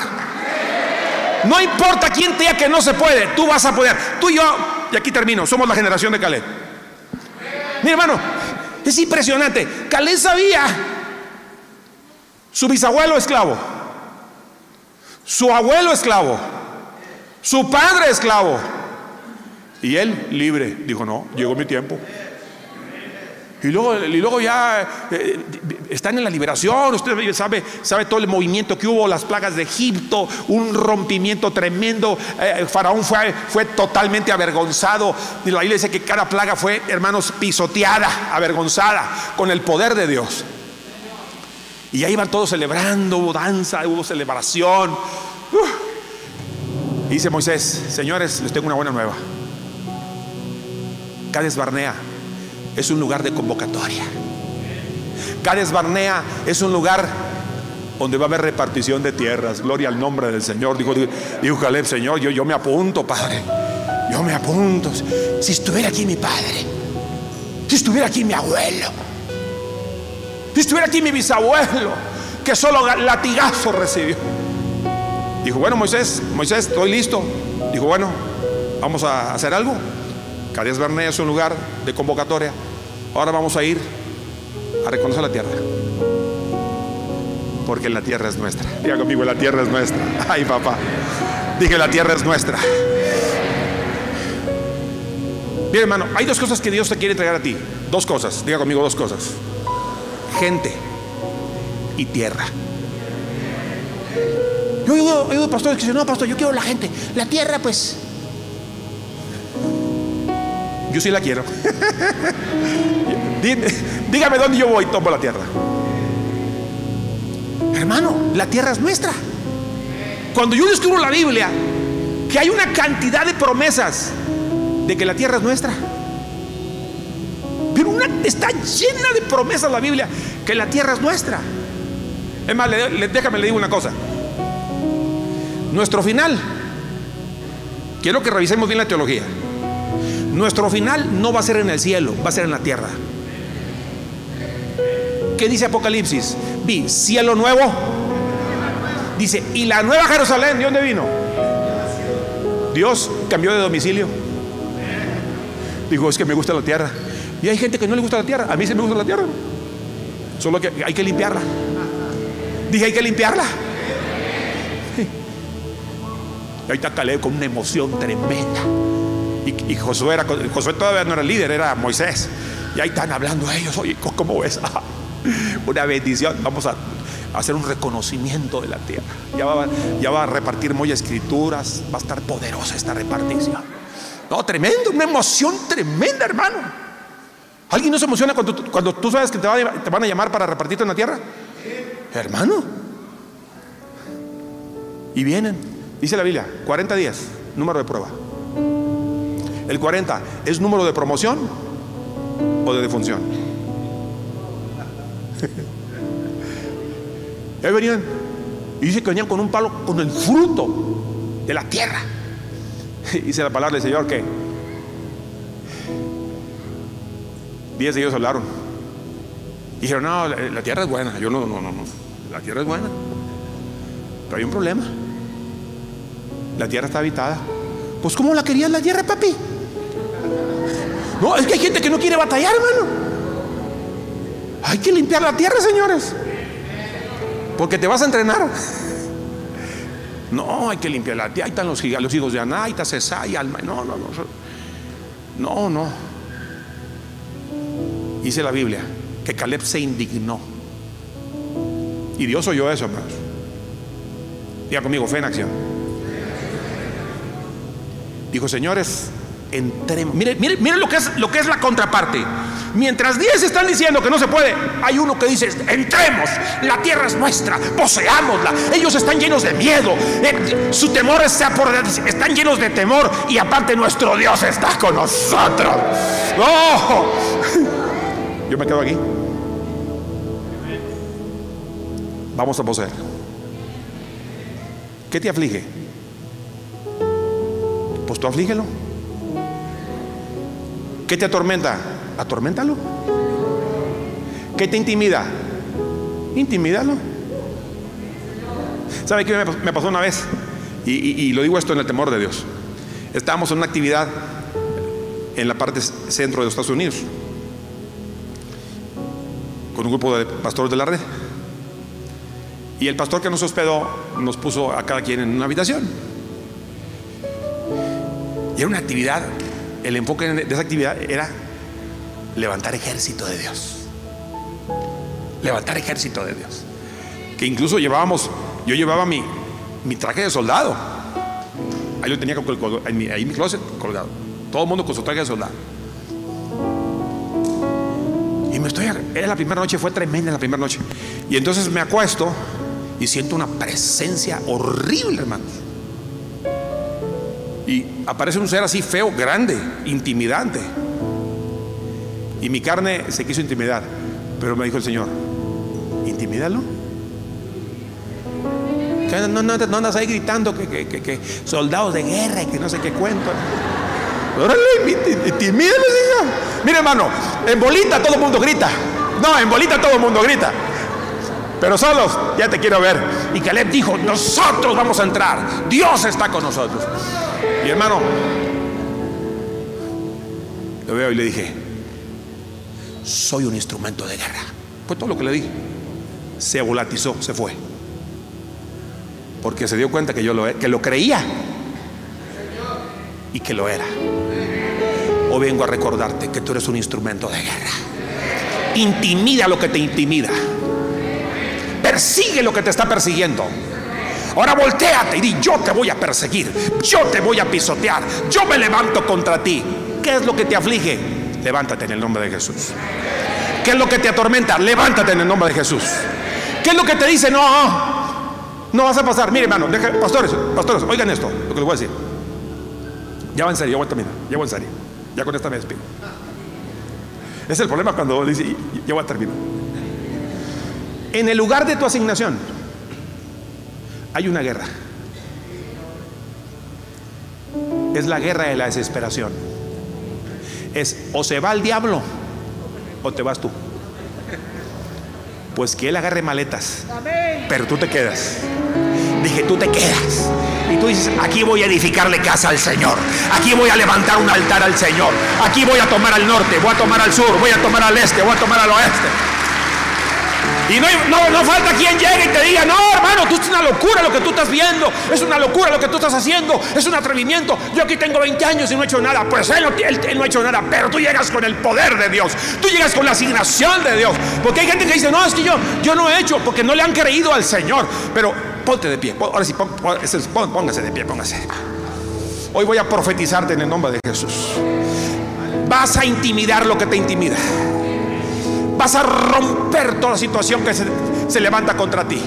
No importa quién te que no se puede, tú vas a poder. Tú y yo, y aquí termino, somos la generación de Caleb. Mi hermano, es impresionante. Caleb sabía su bisabuelo esclavo, su abuelo esclavo, su padre esclavo y él libre. Dijo, no, llegó mi tiempo. Y luego, y luego ya eh, están en la liberación, usted sabe, sabe todo el movimiento que hubo, las plagas de Egipto, un rompimiento tremendo. Eh, faraón fue, fue totalmente avergonzado. Y la Biblia dice que cada plaga fue, hermanos, pisoteada, avergonzada, con el poder de Dios. Y ahí iban todos celebrando, hubo danza, hubo celebración. dice Moisés, señores, les tengo una buena nueva. Cades Barnea es un lugar de convocatoria. Cades Barnea es un lugar donde va a haber repartición de tierras. Gloria al nombre del Señor. Dijo, dijo Señor, yo, yo me apunto, Padre. Yo me apunto. Si estuviera aquí mi padre, si estuviera aquí mi abuelo, si estuviera aquí mi bisabuelo, que solo latigazo recibió. Dijo, bueno, Moisés, Moisés, estoy listo. Dijo, bueno, vamos a hacer algo. Cades Barnea es un lugar de convocatoria. Ahora vamos a ir a reconocer la tierra. Porque la tierra es nuestra. Diga conmigo, la tierra es nuestra. <laughs> Ay, papá. Dije, la tierra es nuestra. Bien, hermano, hay dos cosas que Dios te quiere entregar a ti. Dos cosas. Diga conmigo dos cosas. Gente y tierra. Yo digo, yo pastores que dicen, no, pastor, yo quiero la gente. La tierra, pues, yo sí la quiero. Dígame dónde yo voy tomo la tierra. Hermano, la tierra es nuestra. Cuando yo descubro la Biblia, que hay una cantidad de promesas de que la tierra es nuestra. Pero una, está llena de promesas la Biblia que la tierra es nuestra. Es más, déjame le digo una cosa. Nuestro final, quiero que revisemos bien la teología. Nuestro final no va a ser en el cielo, va a ser en la tierra. ¿Qué dice Apocalipsis? Vi cielo nuevo. Dice, ¿y la nueva Jerusalén de dónde vino? Dios cambió de domicilio. Dijo, es que me gusta la tierra. Y hay gente que no le gusta la tierra. A mí sí me gusta la tierra. Solo que hay que limpiarla. Dije, hay que limpiarla. <laughs> Ahí está Caleb con una emoción tremenda. Y, Josué, era, Josué todavía no era líder, era Moisés. Y ahí están hablando ellos, oye, ¿cómo ves? <laughs> Una bendición. Vamos a hacer un reconocimiento de la tierra. Ya va, ya va a repartir muy escrituras, va a estar poderosa esta repartición. No, tremendo, una emoción tremenda, hermano. ¿Alguien no se emociona cuando, cuando tú sabes que te van a llamar para repartirte en la tierra? Hermano. Y vienen, dice la Biblia, 40 días, número de prueba. El 40, ¿es número de promoción o de defunción? <laughs> Ahí venían. Y dice que venían con un palo, con el fruto de la tierra. <laughs> Dice la palabra del Señor que diez de ellos hablaron. Dijeron, no, la, tierra es buena. Yo no, no, no, no. La tierra es buena. Pero hay un problema. La tierra está habitada. Pues ¿cómo la querían la tierra, papi? No, es que hay gente que no quiere batallar, hermano. Hay que limpiar la tierra, señores. Porque te vas a entrenar. No, hay que limpiar la tierra. Ahí están los, los hijos de Aná, ahí está Cesá y Alma. No, no, no. No, no. Dice la Biblia que Caleb se indignó. Y Dios oyó eso, hermanos. Diga conmigo, fe en acción. Dijo, señores, entremos. Mire, mire, mire lo que es lo que es la contraparte. Mientras 10 están diciendo que no se puede, hay uno que dice, entremos, la tierra es nuestra, poseámosla. Ellos están llenos de miedo, eh, su temor por están llenos de temor y aparte nuestro Dios está con nosotros. ¡Oh! <laughs> Yo me quedo aquí. Vamos a poseer. ¿Qué te aflige? Pues tú aflígelo. ¿Qué te atormenta? Atorméntalo. ¿Qué te intimida? Intimídalo. ¿Sabe qué me pasó una vez? Y, lo digo esto en el temor de Dios. Estábamos en una actividad en la parte centro de los Estados Unidos con un grupo de pastores de la red. Y el pastor que nos hospedó nos puso a cada quien en una habitación. Y era una actividad, el enfoque de esa actividad era levantar ejército de Dios. Levantar ejército de Dios. Que incluso llevábamos, yo llevaba mi, mi traje de soldado. Ahí lo tenía en mi, ahí en mi closet colgado. Todo el mundo con su traje de soldado. Y me estoy, era la primera noche, fue tremenda la primera noche. Y entonces me acuesto y siento una presencia horrible, hermanos. Y aparece un ser así feo, grande, intimidante. Y mi carne se quiso intimidar. Pero me dijo el Señor, intimídalo. No, no, no andas ahí gritando que, soldados de guerra y que no sé qué cuento. Órale, intimídalo, Señor. Mire, hermano, en bolita todo el mundo grita. No, en bolita todo el mundo grita. Pero solos, ya te quiero ver. Y Caleb dijo, nosotros vamos a entrar. Dios está con nosotros. Y hermano, lo veo y le dije, soy un instrumento de guerra. Fue todo lo que le dije. Se volatizó, se fue. Porque se dio cuenta que yo lo, que lo creía y que lo era. O vengo a recordarte que tú eres un instrumento de guerra. Intimida lo que te intimida. Persigue lo que te está persiguiendo. Ahora volteate y di, yo te voy a perseguir, yo te voy a pisotear, yo me levanto contra ti. ¿Qué es lo que te aflige? Levántate en el nombre de Jesús. ¿Qué es lo que te atormenta? Levántate en el nombre de Jesús. ¿Qué es lo que te dice? No, no vas a pasar. Mire, hermano, pastores, pastores, oigan esto, lo que les voy a decir. Ya va en serio, ya voy a terminar, ya voy en serio. Ya con esta me despido. Es el problema cuando dice, ya voy a terminar. En el lugar de tu asignación, hay una guerra. Es la guerra de la desesperación. Es o se va el diablo o te vas tú. Pues que él agarre maletas, pero tú te quedas. Dije, tú te quedas. Y tú dices, aquí voy a edificarle casa al Señor. Aquí voy a levantar un altar al Señor. Aquí voy a tomar al norte, voy a tomar al sur, voy a tomar al este, voy a tomar al oeste. Y no, no, falta quien llegue y te diga, no, hermano, tú es una locura lo que tú estás viendo, es una locura lo que tú estás haciendo, es un atrevimiento. Yo aquí tengo 20 años y no he hecho nada. Pues él no, él no ha hecho nada, pero tú llegas con el poder de Dios, tú llegas con la asignación de Dios. Porque hay gente que dice, no, es que yo, yo no he hecho, porque no le han creído al Señor. Pero ponte de pie, ahora sí, póngase de pie, póngase. Hoy voy a profetizarte en el nombre de Jesús. Vas a intimidar lo que te intimida. Vas a romper toda situación que se, levanta contra ti.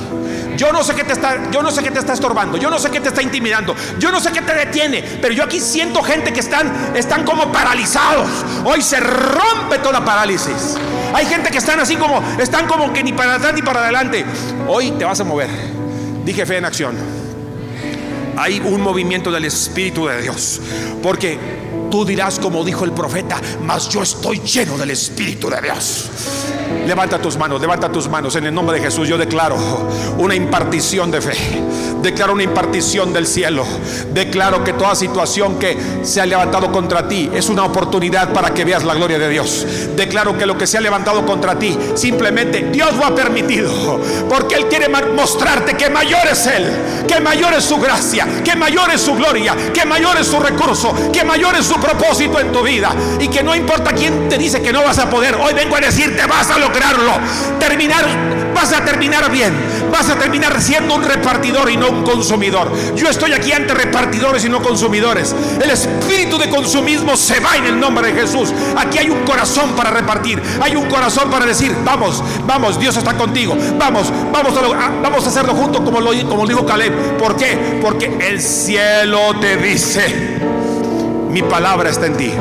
Yo no sé qué te está, yo no sé qué te está estorbando, yo no sé qué te está intimidando, yo no sé qué te detiene, pero yo aquí siento gente que están, están como paralizados. Hoy se rompe toda parálisis. Hay gente que están así como, están como que ni para atrás ni para adelante. Hoy te vas a mover. Dije fe en acción. Hay un movimiento del Espíritu de Dios. Porque Tú dirás como dijo el profeta, mas yo estoy lleno del Espíritu de Dios. Levanta tus manos, levanta tus manos en el nombre de Jesús. Yo declaro una impartición de fe. Declaro una impartición del cielo. Declaro que toda situación que se ha levantado contra ti es una oportunidad para que veas la gloria de Dios. Declaro que lo que se ha levantado contra ti simplemente Dios lo ha permitido. Porque Él quiere mostrarte que mayor es Él, que mayor es su gracia, que mayor es su gloria, que mayor es su recurso, que mayor es su propósito en tu vida. Y que no importa quién te dice que no vas a poder. Hoy vengo a decirte, vas a lograrlo. Terminar, vas a terminar bien. Vas a terminar siendo un repartidor y no un consumidor. Yo estoy aquí ante repartidores y no consumidores. El espíritu de consumismo se va en el nombre de Jesús. Aquí hay un corazón para repartir. Hay un corazón para decir, vamos, vamos, Dios está contigo. Vamos, vamos a, vamos a hacerlo juntos como lo, como dijo Caleb. ¿Por qué? Porque el cielo te dice, mi palabra está en ti.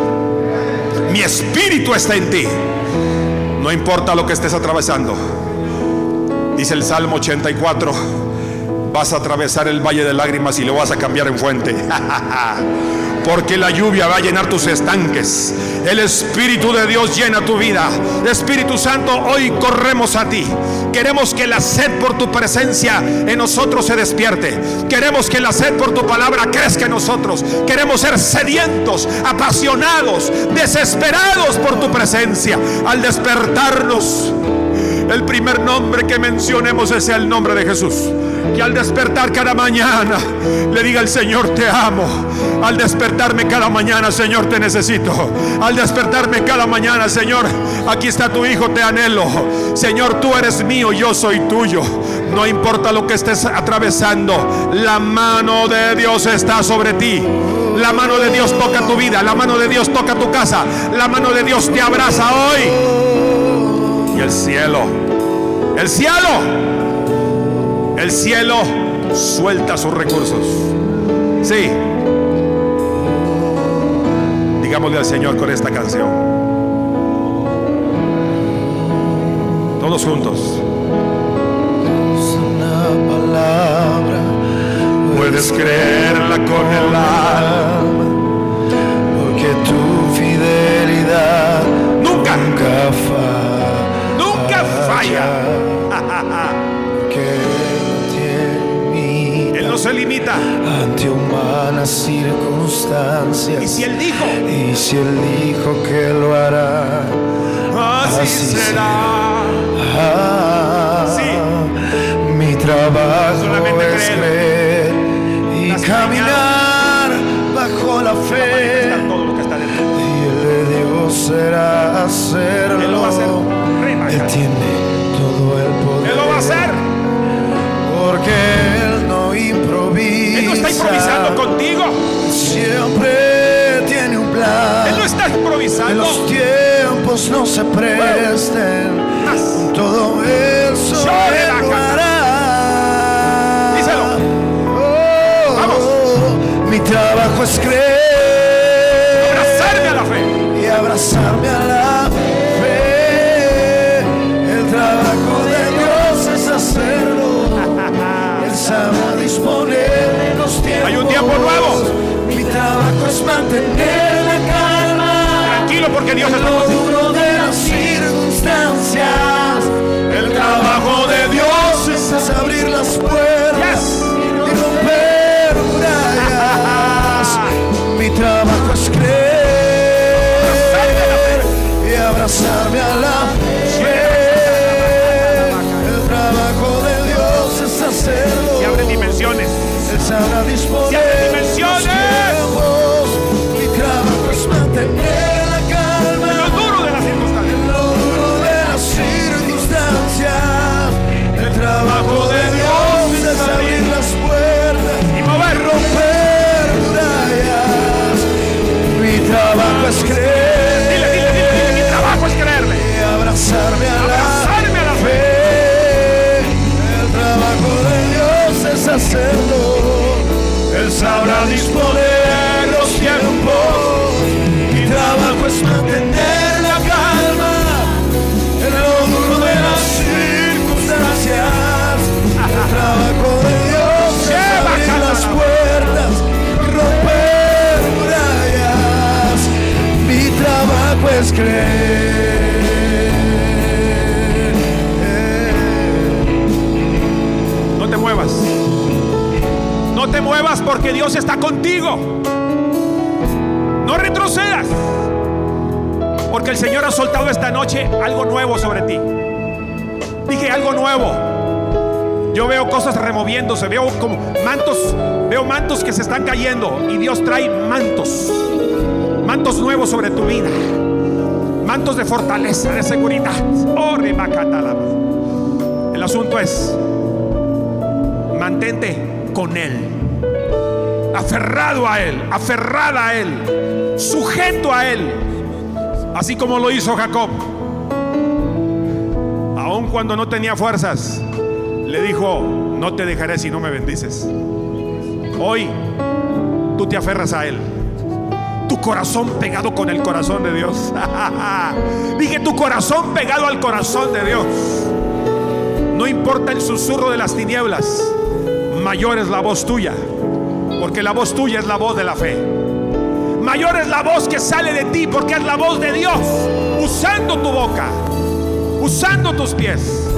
Mi espíritu está en ti. No importa lo que estés atravesando. Dice el Salmo 84, vas a atravesar el valle de lágrimas y lo vas a cambiar en fuente. <laughs> Porque la lluvia va a llenar tus estanques. El Espíritu de Dios llena tu vida. Espíritu Santo, hoy corremos a ti. Queremos que la sed por tu presencia en nosotros se despierte. Queremos que la sed por tu palabra crezca en nosotros. Queremos ser sedientos, apasionados, desesperados por tu presencia. Al despertarnos, el primer nombre que mencionemos es el nombre de Jesús. Que al despertar cada mañana le diga al Señor, te amo. Al despertarme cada mañana, Señor, te necesito. Al despertarme cada mañana, Señor, aquí está tu hijo, te anhelo. Señor, tú eres mío, yo soy tuyo. No importa lo que estés atravesando, la mano de Dios está sobre ti. La mano de Dios toca tu vida, la mano de Dios toca tu casa, la mano de Dios te abraza hoy. Y el cielo, el cielo el cielo suelta sus recursos. Sí. Digámosle al Señor con esta canción. Todos juntos. Una palabra. Puedes creerla con el alma. Porque tu fidelidad nunca, nunca falla. Nunca falla. <laughs> se limita ante humanas circunstancias. Y si él dijo, y si él dijo que lo hará, así, será. Mi trabajo es creer y caminar bajo la fe. Y el de Dios será hacerlo. Él lo va a hacer. Él Porque improvisa. Él no está improvisando contigo. Siempre tiene un plan. Él no está improvisando. Los tiempos no se presten. Todo eso Él Díselo. Oh, Vamos. Mi trabajo es creer. Abrazarme a la fe. Y abrazarme a la mantener la calma. Tranquilo porque Dios está duro Sabrá disponer Dios está contigo. No retrocedas. Porque el Señor ha soltado esta noche algo nuevo sobre ti. Dije algo nuevo. Yo veo cosas removiéndose, veo como mantos, veo mantos que se están cayendo y Dios trae mantos. Mantos nuevos sobre tu vida. mantos de fortaleza, de seguridad. Oh. El asunto es, mantente con Él, aferrado a Él, aferrada a Él, sujeto a Él, así como lo hizo Jacob. Aun cuando no tenía fuerzas, le dijo, no te dejaré si no me bendices. Hoy tú te aferras a Él. Tu corazón pegado con el corazón de Dios. <laughs> Dije tu corazón pegado al corazón de Dios. No importa el susurro de las tinieblas, mayor es la voz tuya, la voz tuya es la voz de la fe. Mayor es la voz que sale de ti, porque es la voz de Dios, usando tu boca, usando tus pies.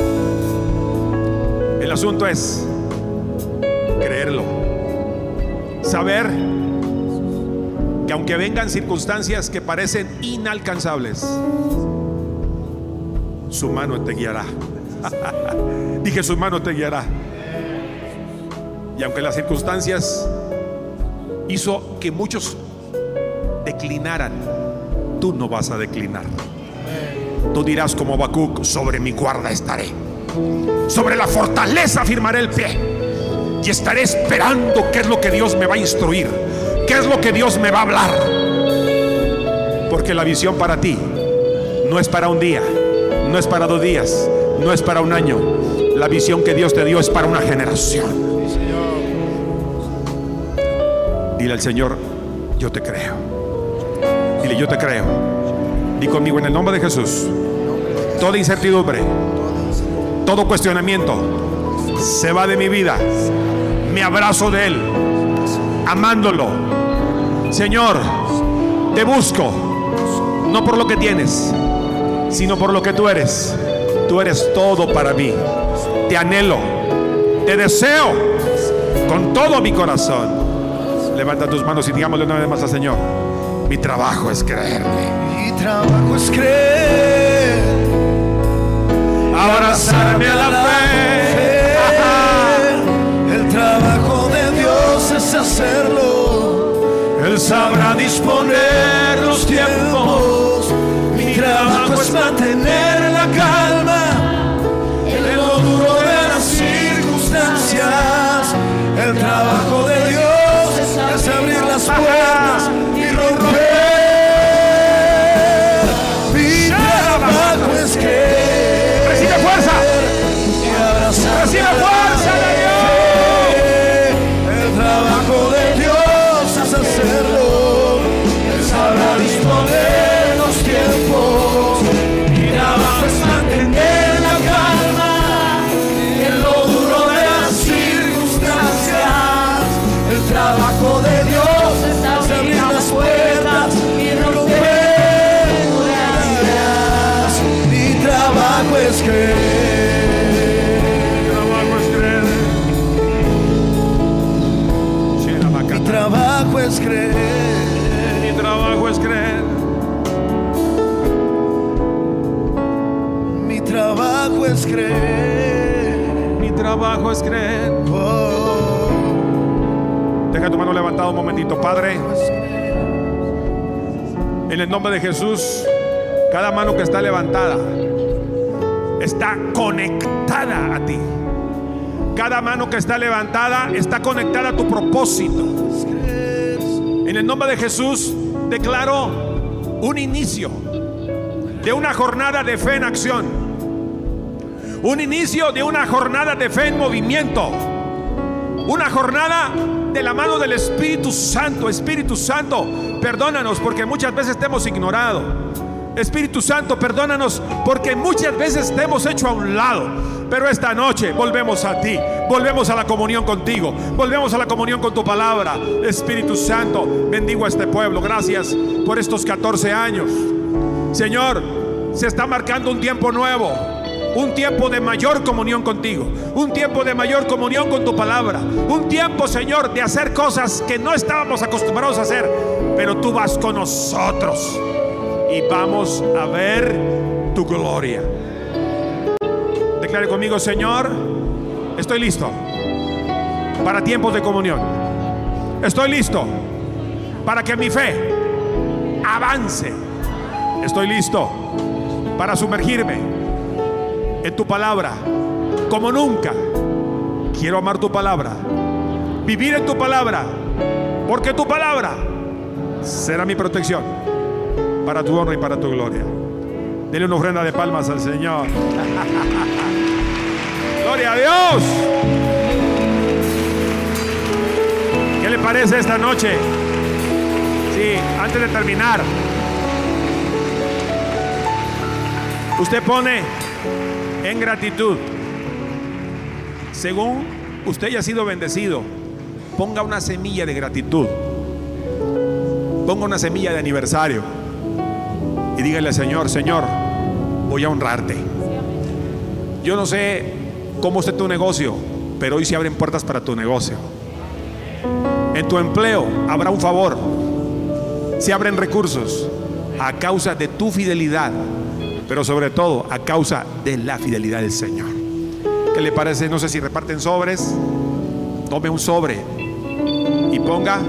El asunto es creerlo, saber que aunque vengan circunstancias que parecen inalcanzables, su mano te guiará. <laughs> Dije, su mano te guiará. Y aunque las circunstancias hizo que muchos declinaran, tú no vas a declinar. Tú dirás como Habacuc, sobre mi guarda estaré. Sobre la fortaleza firmaré el pie. Y estaré esperando qué es lo que Dios me va a instruir. Qué es lo que Dios me va a hablar. Porque la visión para ti no es para un día, no es para dos días, no es para un año. La visión que Dios te dio es para una generación. Dile al Señor, yo te creo. Dile, yo te creo. Di conmigo en el nombre de Jesús. Toda incertidumbre, todo cuestionamiento se va de mi vida. Me abrazo de Él, amándolo. Señor, te busco, no por lo que tienes, sino por lo que tú eres. Tú eres todo para mí. Te anhelo, te deseo con todo mi corazón. Levanta tus manos y digámosle una vez más al Señor. Mi trabajo es creerle. Mi trabajo es creer. Abrazarme a la fe. El trabajo de Dios es hacerlo. Él sabrá disponer los tiempos. Mi trabajo es mantener la calma trabajo es creer. Oh, Deja tu mano levantada un momentito, Padre. En el nombre de Jesús, cada mano que está levantada está conectada a ti. Cada mano que está levantada está conectada a tu propósito. En el nombre de Jesús declaro un inicio de una jornada de fe en acción. Un inicio de una jornada de fe en movimiento. Una jornada de la mano del Espíritu Santo. Espíritu Santo, perdónanos porque muchas veces te hemos ignorado. Espíritu Santo, perdónanos porque muchas veces te hemos hecho a un lado. Pero esta noche volvemos a ti, volvemos a la comunión contigo, volvemos a la comunión con tu palabra. Espíritu Santo, bendigo a este pueblo. Gracias por estos 14 años. Señor, se está marcando un tiempo nuevo. Un tiempo de mayor comunión contigo. Un tiempo de mayor comunión con tu palabra. Un tiempo, Señor, de hacer cosas que no estábamos acostumbrados a hacer. Pero tú vas con nosotros. Y vamos a ver tu gloria. Declare conmigo, Señor, estoy listo para tiempos de comunión. Estoy listo para que mi fe avance. Estoy listo para sumergirme en tu palabra como nunca. Quiero amar tu palabra, vivir en tu palabra, porque tu palabra será mi protección para tu honra y para tu gloria. Dele una ofrenda de palmas al Señor. <laughs> Gloria a Dios. ¿Qué le parece esta noche? Sí, antes de terminar. Usted pone en gratitud. Según usted haya sido bendecido, ponga una semilla de gratitud. Ponga una semilla de aniversario. Y dígale al Señor, Señor, voy a honrarte. Yo no sé cómo esté tu negocio, pero hoy se abren puertas para tu negocio. En tu empleo habrá un favor. Se abren recursos a causa de tu fidelidad, pero sobre todo a causa de la fidelidad del Señor. ¿Qué le parece? No sé si reparten sobres. Tome un sobre y ponga.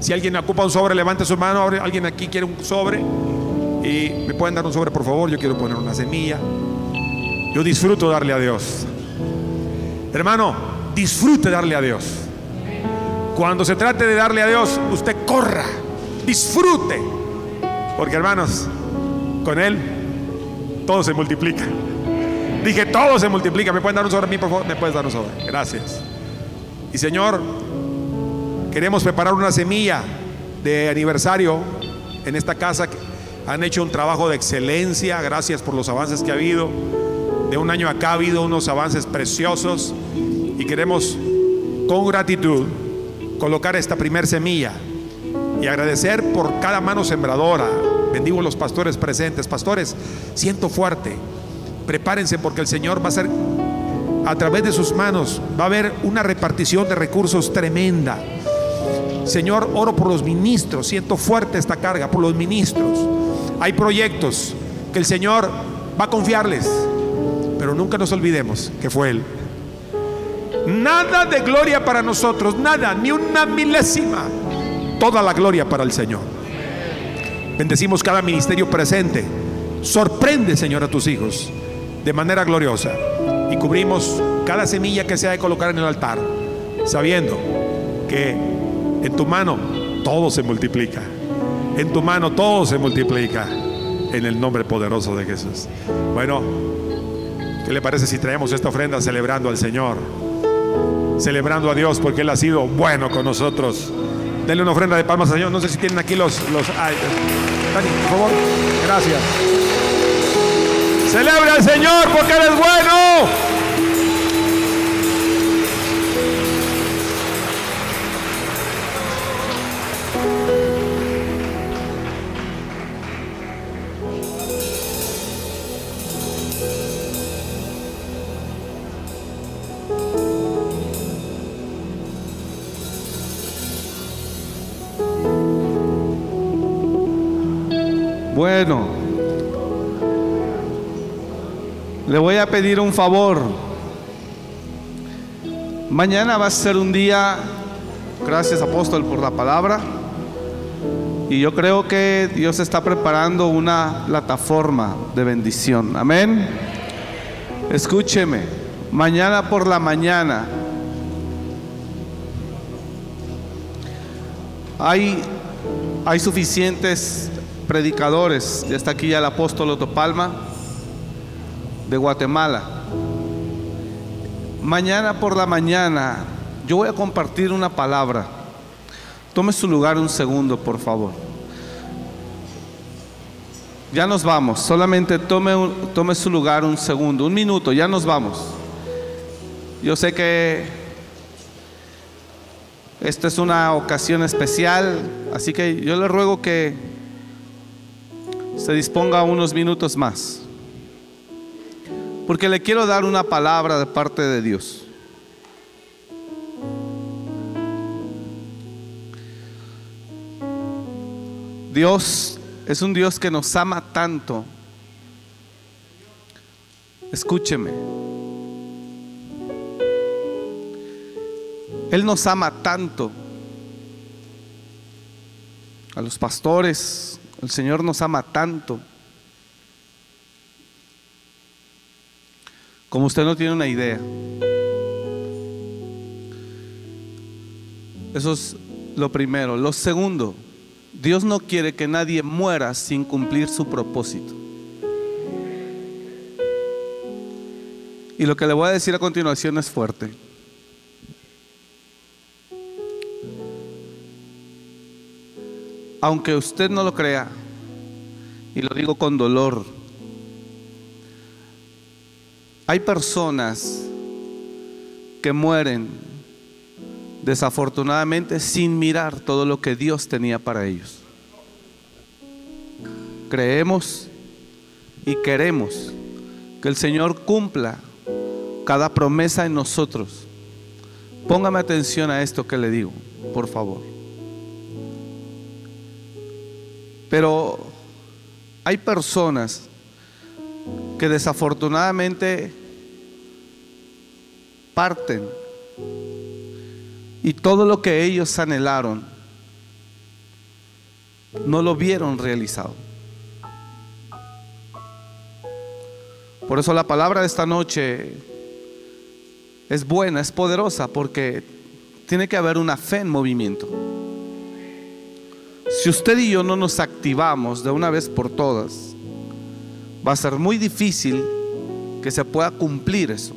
Si alguien ocupa un sobre, levante su mano. Alguien aquí quiere un sobre. Y me pueden dar un sobre, por favor. Yo quiero poner una semilla. Yo disfruto darle a Dios. Hermano, disfrute darle a Dios. Cuando se trate de darle a Dios, usted corra, disfrute. Porque hermanos, con Él todo se multiplica. Dije, todo se multiplica. ¿Me pueden dar un sobre a mí, por favor? ¿Me puedes dar un sobre? Gracias. Y Señor, queremos preparar una semilla de aniversario en esta casa. Han hecho un trabajo de excelencia. Gracias por los avances que ha habido de un año acá ha habido unos avances preciosos y queremos con gratitud colocar esta primer semilla y agradecer por cada mano sembradora. Bendigo a los pastores presentes. Pastores, siento fuerte. Prepárense porque el Señor va a ser a través de sus manos, va a haber una repartición de recursos tremenda. Señor, oro por los ministros. Siento fuerte esta carga por los ministros. Hay proyectos que el Señor va a confiarles pero nunca nos olvidemos que fue Él. Nada de gloria para nosotros, nada, ni una milésima. Toda la gloria para el Señor. Bendecimos cada ministerio presente. Sorprende, Señor, a tus hijos de manera gloriosa. Y cubrimos cada semilla que se ha de colocar en el altar, sabiendo que en tu mano todo se multiplica. En tu mano todo se multiplica. En el nombre poderoso de Jesús. Bueno, ¿Qué le parece si traemos esta ofrenda celebrando al Señor? Celebrando a Dios porque Él ha sido bueno con nosotros. Denle una ofrenda de palmas al Señor. No sé si tienen aquí los... los ay, Dani, por favor. Gracias. Celebra al Señor porque Él es bueno. Bueno, pedir un favor. Mañana va a ser un día, gracias apóstol por la palabra, y yo creo que Dios está preparando una plataforma de bendición. Amén. Escúcheme, mañana por la mañana hay, hay suficientes predicadores. Ya está aquí ya el apóstol Otto Palma de Guatemala. Mañana por la mañana yo voy a compartir una palabra. Tome su lugar un segundo, por favor. Ya nos vamos. Solamente tome, tome su lugar un segundo, un minuto. Ya nos vamos. Yo sé que esta es una ocasión especial, así que yo le ruego que se disponga unos minutos más. Porque le quiero dar una palabra de parte de Dios. Dios es un Dios que nos ama tanto. Escúcheme. Él nos ama tanto. A los pastores, el Señor nos ama tanto como usted no tiene una idea. Eso es lo primero. Lo segundo, Dios no quiere que nadie muera sin cumplir su propósito. Y lo que le voy a decir a continuación es fuerte. Aunque usted no lo crea, y lo digo con dolor, hay personas que mueren desafortunadamente sin mirar todo lo que Dios tenía para ellos. Creemos y queremos que el Señor cumpla cada promesa en nosotros. Póngame atención a esto que le digo, por favor. Pero hay personas que desafortunadamente parten y todo lo que ellos anhelaron no lo vieron realizado. Por eso la palabra de esta noche es buena, es poderosa, porque tiene que haber una fe en movimiento. Si usted y yo no nos activamos de una vez por todas, va a ser muy difícil que se pueda cumplir eso.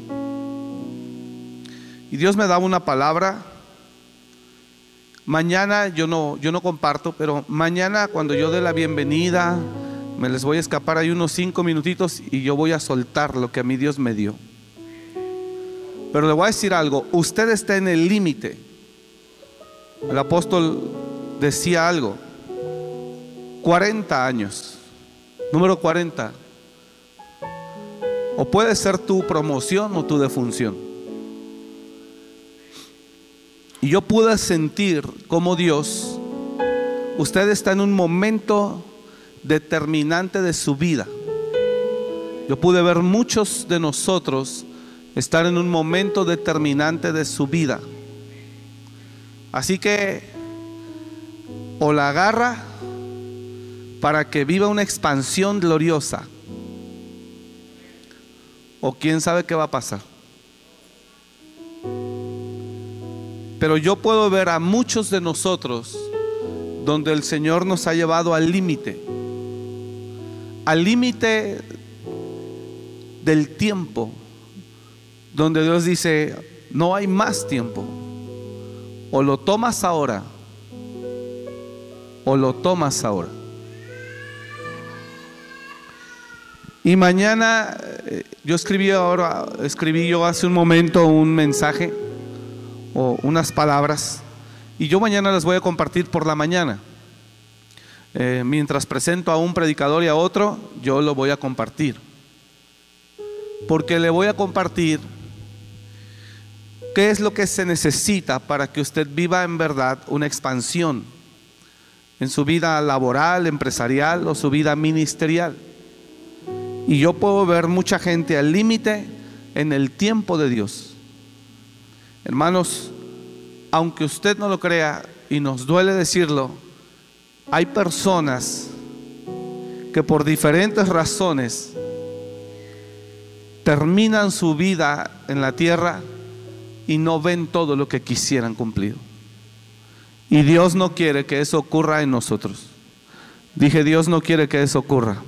Y Dios me daba una palabra Mañana yo no, yo no comparto, pero mañana cuando yo dé la bienvenida, me les voy a escapar ahí unos cinco minutitos y yo voy a soltar lo que a mi Dios me dio. Pero le voy a decir algo, usted está en el límite. El apóstol decía algo, 40 años, número 40. O puede ser tu promoción o tu defunción. Y yo pude sentir como Dios, usted está en un momento determinante de su vida. Yo pude ver muchos de nosotros estar en un momento determinante de su vida. Así que o la agarra para que viva una expansión gloriosa, o quién sabe qué va a pasar. Pero yo puedo ver a muchos de nosotros donde el Señor nos ha llevado al límite, al límite del tiempo, donde Dios dice, no hay más tiempo, o lo tomas ahora, o lo tomas ahora. Y mañana, eh, yo escribí ahora, escribí yo hace un momento un mensaje o unas palabras y yo mañana las voy a compartir por la mañana. Eh, mientras presento a un predicador y a otro, yo lo voy a compartir. Porque le voy a compartir qué es lo que se necesita para que usted viva en verdad una expansión en su vida laboral, empresarial o su vida ministerial. Y yo puedo ver mucha gente al límite en el tiempo de Dios. Hermanos, aunque usted no lo crea y nos duele decirlo, hay personas que por diferentes razones terminan su vida en la tierra y no ven todo lo que quisieran cumplir. Y Dios no quiere que eso ocurra en nosotros. Dije, Dios no quiere que eso ocurra.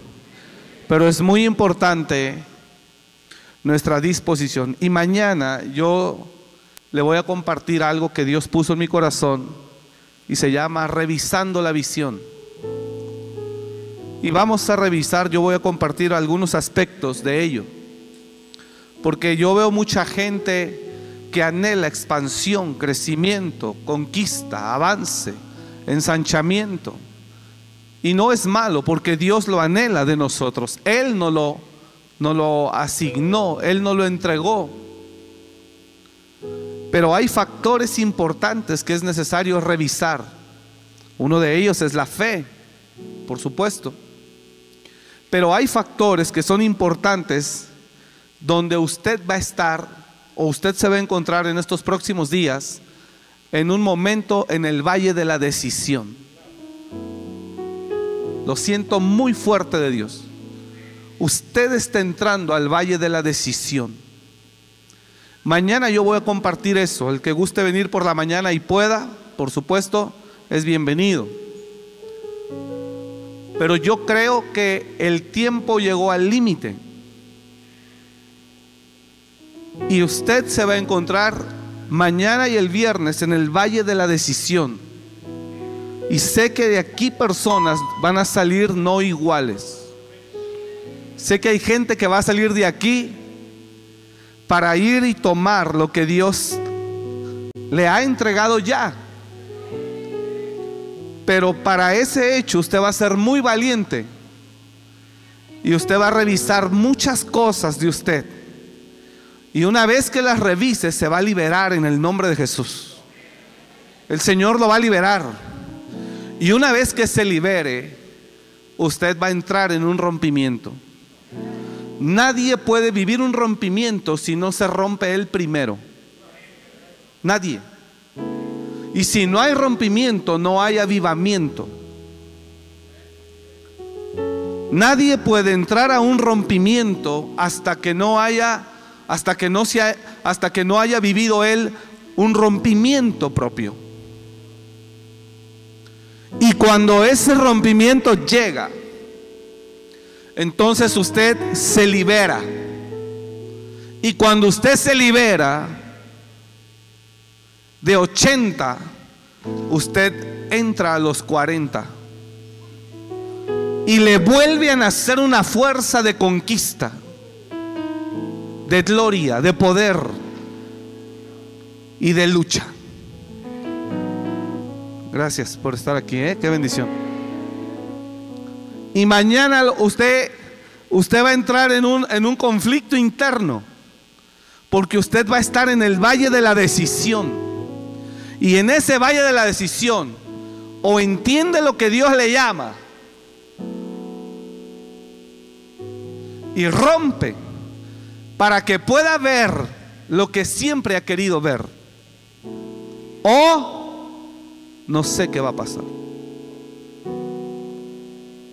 Pero es muy importante nuestra disposición. Y mañana yo le voy a compartir algo que Dios puso en mi corazón y se llama revisando la visión. Y vamos a revisar, yo voy a compartir algunos aspectos de ello. Porque yo veo mucha gente que anhela expansión, crecimiento, conquista, avance, ensanchamiento. Y no es malo porque Dios lo anhela de nosotros. Él no lo, no lo asignó, Él no lo entregó. Pero hay factores importantes que es necesario revisar. Uno de ellos es la fe, por supuesto. Pero hay factores que son importantes donde usted va a estar o usted se va a encontrar en estos próximos días en un momento en el valle de la decisión. Lo siento muy fuerte de Dios. Usted está entrando al valle de la decisión. Mañana yo voy a compartir eso. El que guste venir por la mañana y pueda, por supuesto, es bienvenido. Pero yo creo que el tiempo llegó al límite. Y usted se va a encontrar mañana y el viernes en el Valle de la Decisión. Y sé que de aquí personas van a salir no iguales. Sé que hay gente que va a salir de aquí para ir y tomar lo que Dios le ha entregado ya. Pero para ese hecho usted va a ser muy valiente y usted va a revisar muchas cosas de usted. Y una vez que las revise se va a liberar en el nombre de Jesús. El Señor lo va a liberar. Y una vez que se libere, usted va a entrar en un rompimiento. Nadie puede vivir un rompimiento si no se rompe él primero. Nadie. Y si no hay rompimiento, no hay avivamiento. Nadie puede entrar a un rompimiento hasta que no haya hasta que no sea hasta que no haya vivido él un rompimiento propio. Y cuando ese rompimiento llega, entonces usted se libera. Y cuando usted se libera de 80, usted entra a los 40. Y le vuelve a nacer una fuerza de conquista, de gloria, de poder y de lucha. Gracias por estar aquí, ¿eh? qué bendición. Y mañana usted, usted va a entrar en un, en un conflicto interno. Porque usted va a estar en el valle de la decisión. Y en ese valle de la decisión, o entiende lo que Dios le llama, y rompe para que pueda ver lo que siempre ha querido ver. O no sé qué va a pasar.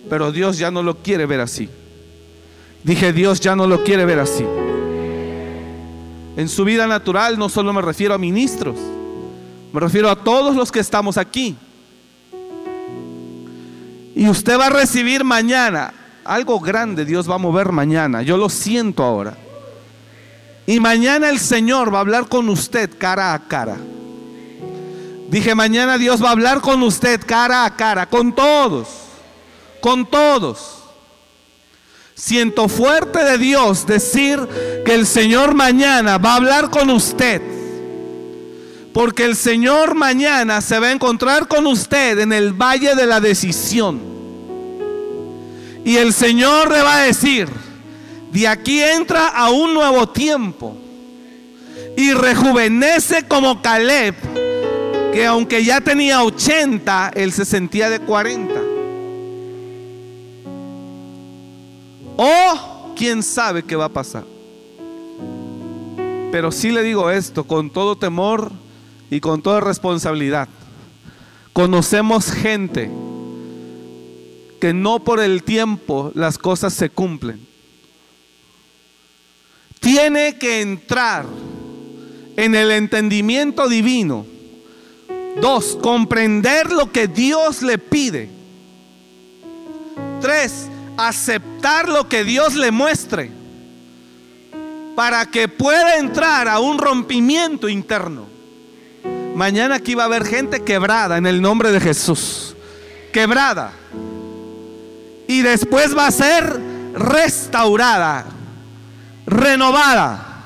Pero Dios ya no lo quiere ver así. Dije, Dios ya no lo quiere ver así. En su vida natural no solo me refiero a ministros, me refiero a todos los que estamos aquí. Y usted va a recibir mañana algo grande, Dios va a mover mañana. Yo lo siento ahora. Y mañana el Señor va a hablar con usted cara a cara. Dije, mañana Dios va a hablar con usted cara a cara, con todos con todos. Siento fuerte de Dios decir que el Señor mañana va a hablar con usted. Porque el Señor mañana se va a encontrar con usted en el valle de la decisión. Y el Señor le va a decir, de aquí entra a un nuevo tiempo. Y rejuvenece como Caleb, que aunque ya tenía 80, él se sentía de 40. O quién sabe qué va a pasar. Pero sí le digo esto con todo temor y con toda responsabilidad. Conocemos gente que no por el tiempo las cosas se cumplen. Tiene que entrar en el entendimiento divino. Dos, comprender lo que Dios le pide. Tres, aceptar lo que Dios le muestre para que pueda entrar a un rompimiento interno. Mañana aquí va a haber gente quebrada en el nombre de Jesús. Quebrada. Y después va a ser restaurada, renovada.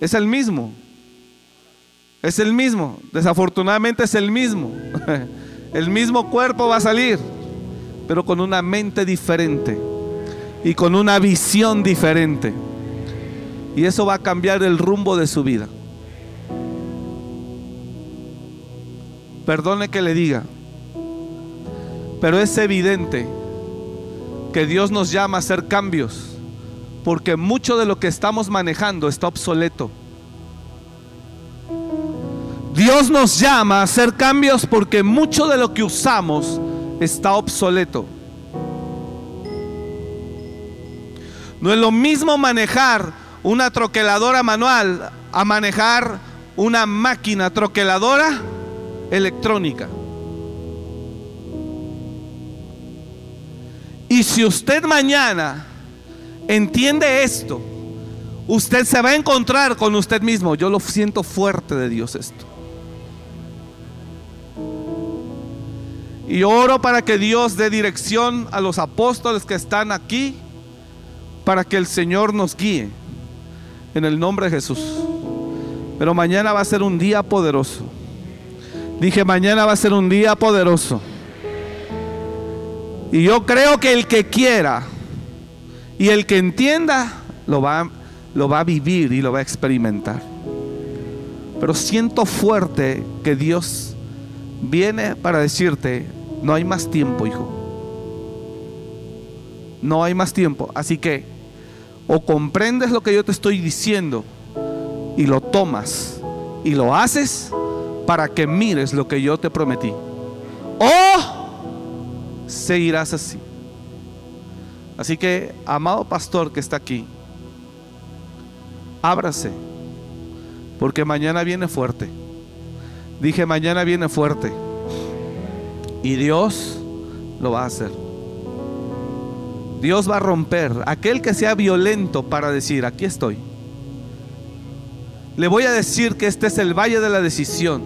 Es el mismo. Es el mismo. Desafortunadamente es el mismo. <laughs> El mismo cuerpo va a salir, pero con una mente diferente y con una visión diferente. Y eso va a cambiar el rumbo de su vida. Perdone que le diga, pero es evidente que Dios nos llama a hacer cambios, porque mucho de lo que estamos manejando está obsoleto. Dios nos llama a hacer cambios porque mucho de lo que usamos está obsoleto. No es lo mismo manejar una troqueladora manual a manejar una máquina troqueladora electrónica. Y si usted mañana entiende esto, usted se va a encontrar con usted mismo. Yo lo siento fuerte de Dios esto. Y oro para que Dios dé dirección a los apóstoles que están aquí, para que el Señor nos guíe en el nombre de Jesús. Pero mañana va a ser un día poderoso. Dije, mañana va a ser un día poderoso. Y yo creo que el que quiera y el que entienda lo va, lo va a vivir y lo va a experimentar. Pero siento fuerte que Dios viene para decirte, no hay más tiempo, hijo. No hay más tiempo. Así que o comprendes lo que yo te estoy diciendo y lo tomas y lo haces para que mires lo que yo te prometí. O seguirás así. Así que, amado pastor que está aquí, ábrase, porque mañana viene fuerte. Dije, mañana viene fuerte. Y Dios lo va a hacer. Dios va a romper aquel que sea violento para decir, aquí estoy. Le voy a decir que este es el valle de la decisión.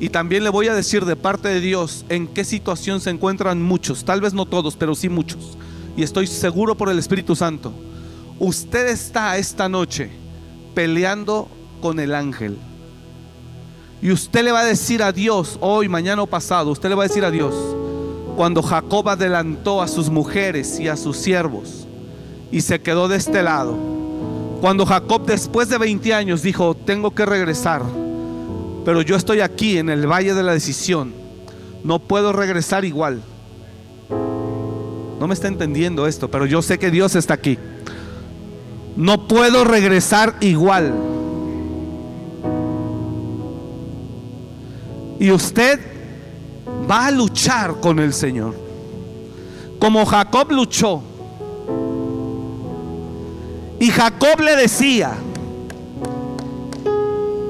Y también le voy a decir de parte de Dios en qué situación se encuentran muchos, tal vez no todos, pero sí muchos. Y estoy seguro por el Espíritu Santo. Usted está esta noche peleando con el ángel. Y usted le va a decir a Dios, hoy, mañana o pasado, usted le va a decir a Dios, cuando Jacob adelantó a sus mujeres y a sus siervos y se quedó de este lado. Cuando Jacob después de 20 años dijo, tengo que regresar, pero yo estoy aquí en el valle de la decisión, no puedo regresar igual. No me está entendiendo esto, pero yo sé que Dios está aquí. No puedo regresar igual. Y usted va a luchar con el Señor. Como Jacob luchó. Y Jacob le decía,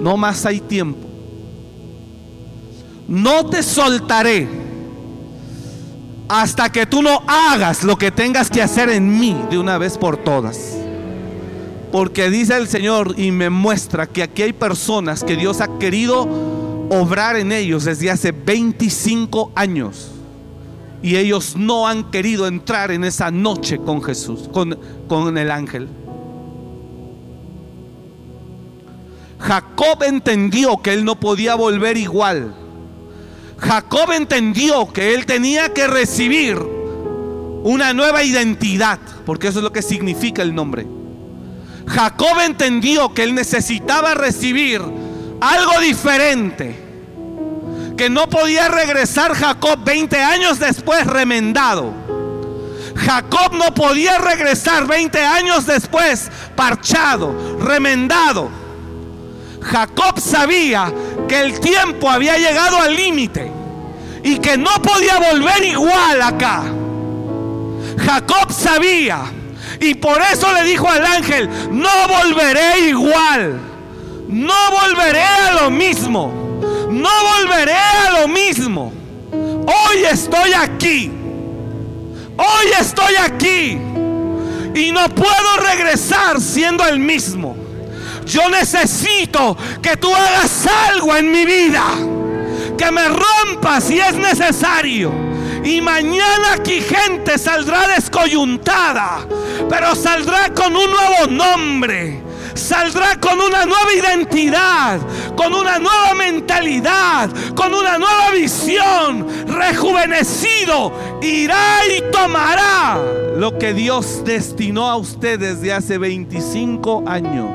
no más hay tiempo. No te soltaré hasta que tú no hagas lo que tengas que hacer en mí de una vez por todas. Porque dice el Señor y me muestra que aquí hay personas que Dios ha querido obrar en ellos desde hace 25 años. Y ellos no han querido entrar en esa noche con Jesús, con, con el ángel. Jacob entendió que él no podía volver igual. Jacob entendió que él tenía que recibir una nueva identidad, porque eso es lo que significa el nombre. Jacob entendió que él necesitaba recibir algo diferente. Que no podía regresar Jacob 20 años después remendado. Jacob no podía regresar 20 años después parchado, remendado. Jacob sabía que el tiempo había llegado al límite y que no podía volver igual acá. Jacob sabía y por eso le dijo al ángel, no volveré igual, no volveré a lo mismo, no volveré a lo mismo. Hoy estoy aquí, hoy estoy aquí y no puedo regresar siendo el mismo. Yo necesito que tú hagas algo en mi vida. Que me rompas si es necesario. Y mañana aquí gente saldrá descoyuntada. Pero saldrá con un nuevo nombre. Saldrá con una nueva identidad, con una nueva mentalidad, con una nueva visión, rejuvenecido, irá y tomará lo que Dios destinó a usted desde hace 25 años.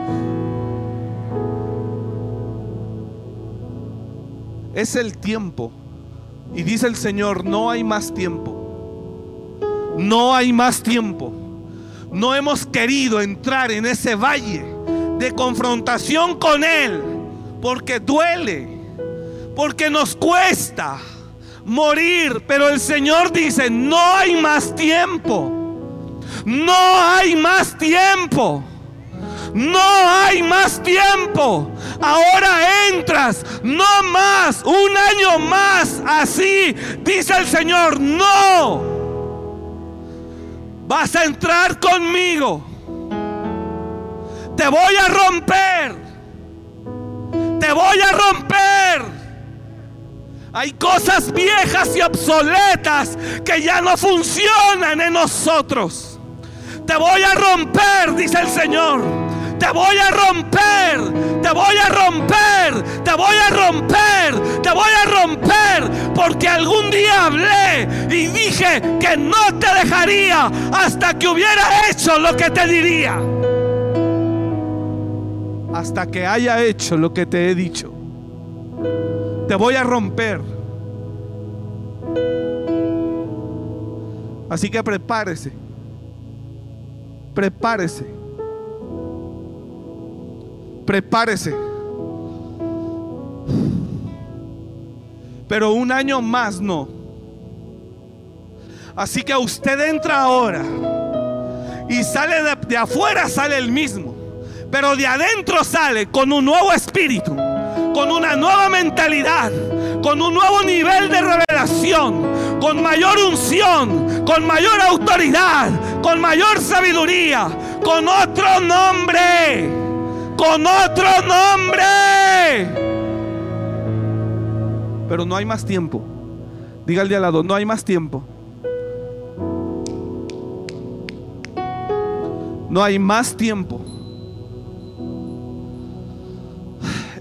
Es el tiempo. Y dice el Señor, no hay más tiempo. No hay más tiempo. No hemos querido entrar en ese valle de confrontación con Él. Porque duele. Porque nos cuesta morir. Pero el Señor dice, no hay más tiempo. No hay más tiempo. No hay más tiempo. Ahora entras. No más. Un año más. Así dice el Señor. No. Vas a entrar conmigo. Te voy a romper. Te voy a romper. Hay cosas viejas y obsoletas que ya no funcionan en nosotros. Te voy a romper, dice el Señor. Te voy a romper, te voy a romper, te voy a romper, te voy a romper. Porque algún día hablé y dije que no te dejaría hasta que hubiera hecho lo que te diría. Hasta que haya hecho lo que te he dicho te voy a romper. Así que prepárese. Prepárese. Prepárese. Pero un año más no. Así que usted entra ahora y sale de, de afuera, sale el mismo. Pero de adentro sale con un nuevo espíritu con una nueva mentalidad, con un nuevo nivel de revelación, con mayor unción, con mayor autoridad, con mayor sabiduría, con otro nombre, con otro nombre. Pero no hay más tiempo. Diga al de al lado, no hay más tiempo. No hay más tiempo.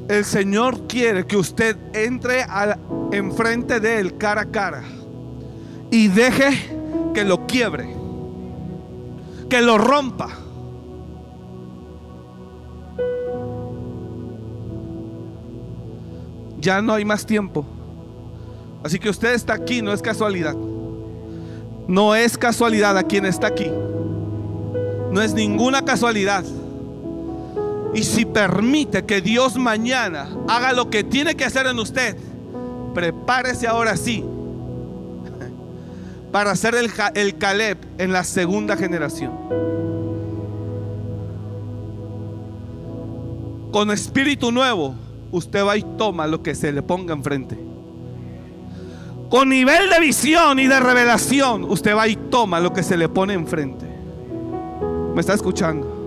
El Señor quiere que usted entre enfrente de Él cara a cara y deje que lo quiebre, que lo rompa. Ya no hay más tiempo. Así que usted está aquí, no es casualidad. No es casualidad a quien está aquí. No es ninguna casualidad. Y si permite que Dios mañana haga lo que tiene que hacer en usted, prepárese ahora sí <laughs> para ser el, el Caleb en la segunda generación. Con espíritu nuevo, usted va y toma lo que se le ponga enfrente. Con nivel de visión y de revelación, usted va y toma lo que se le pone enfrente. ¿Me está escuchando?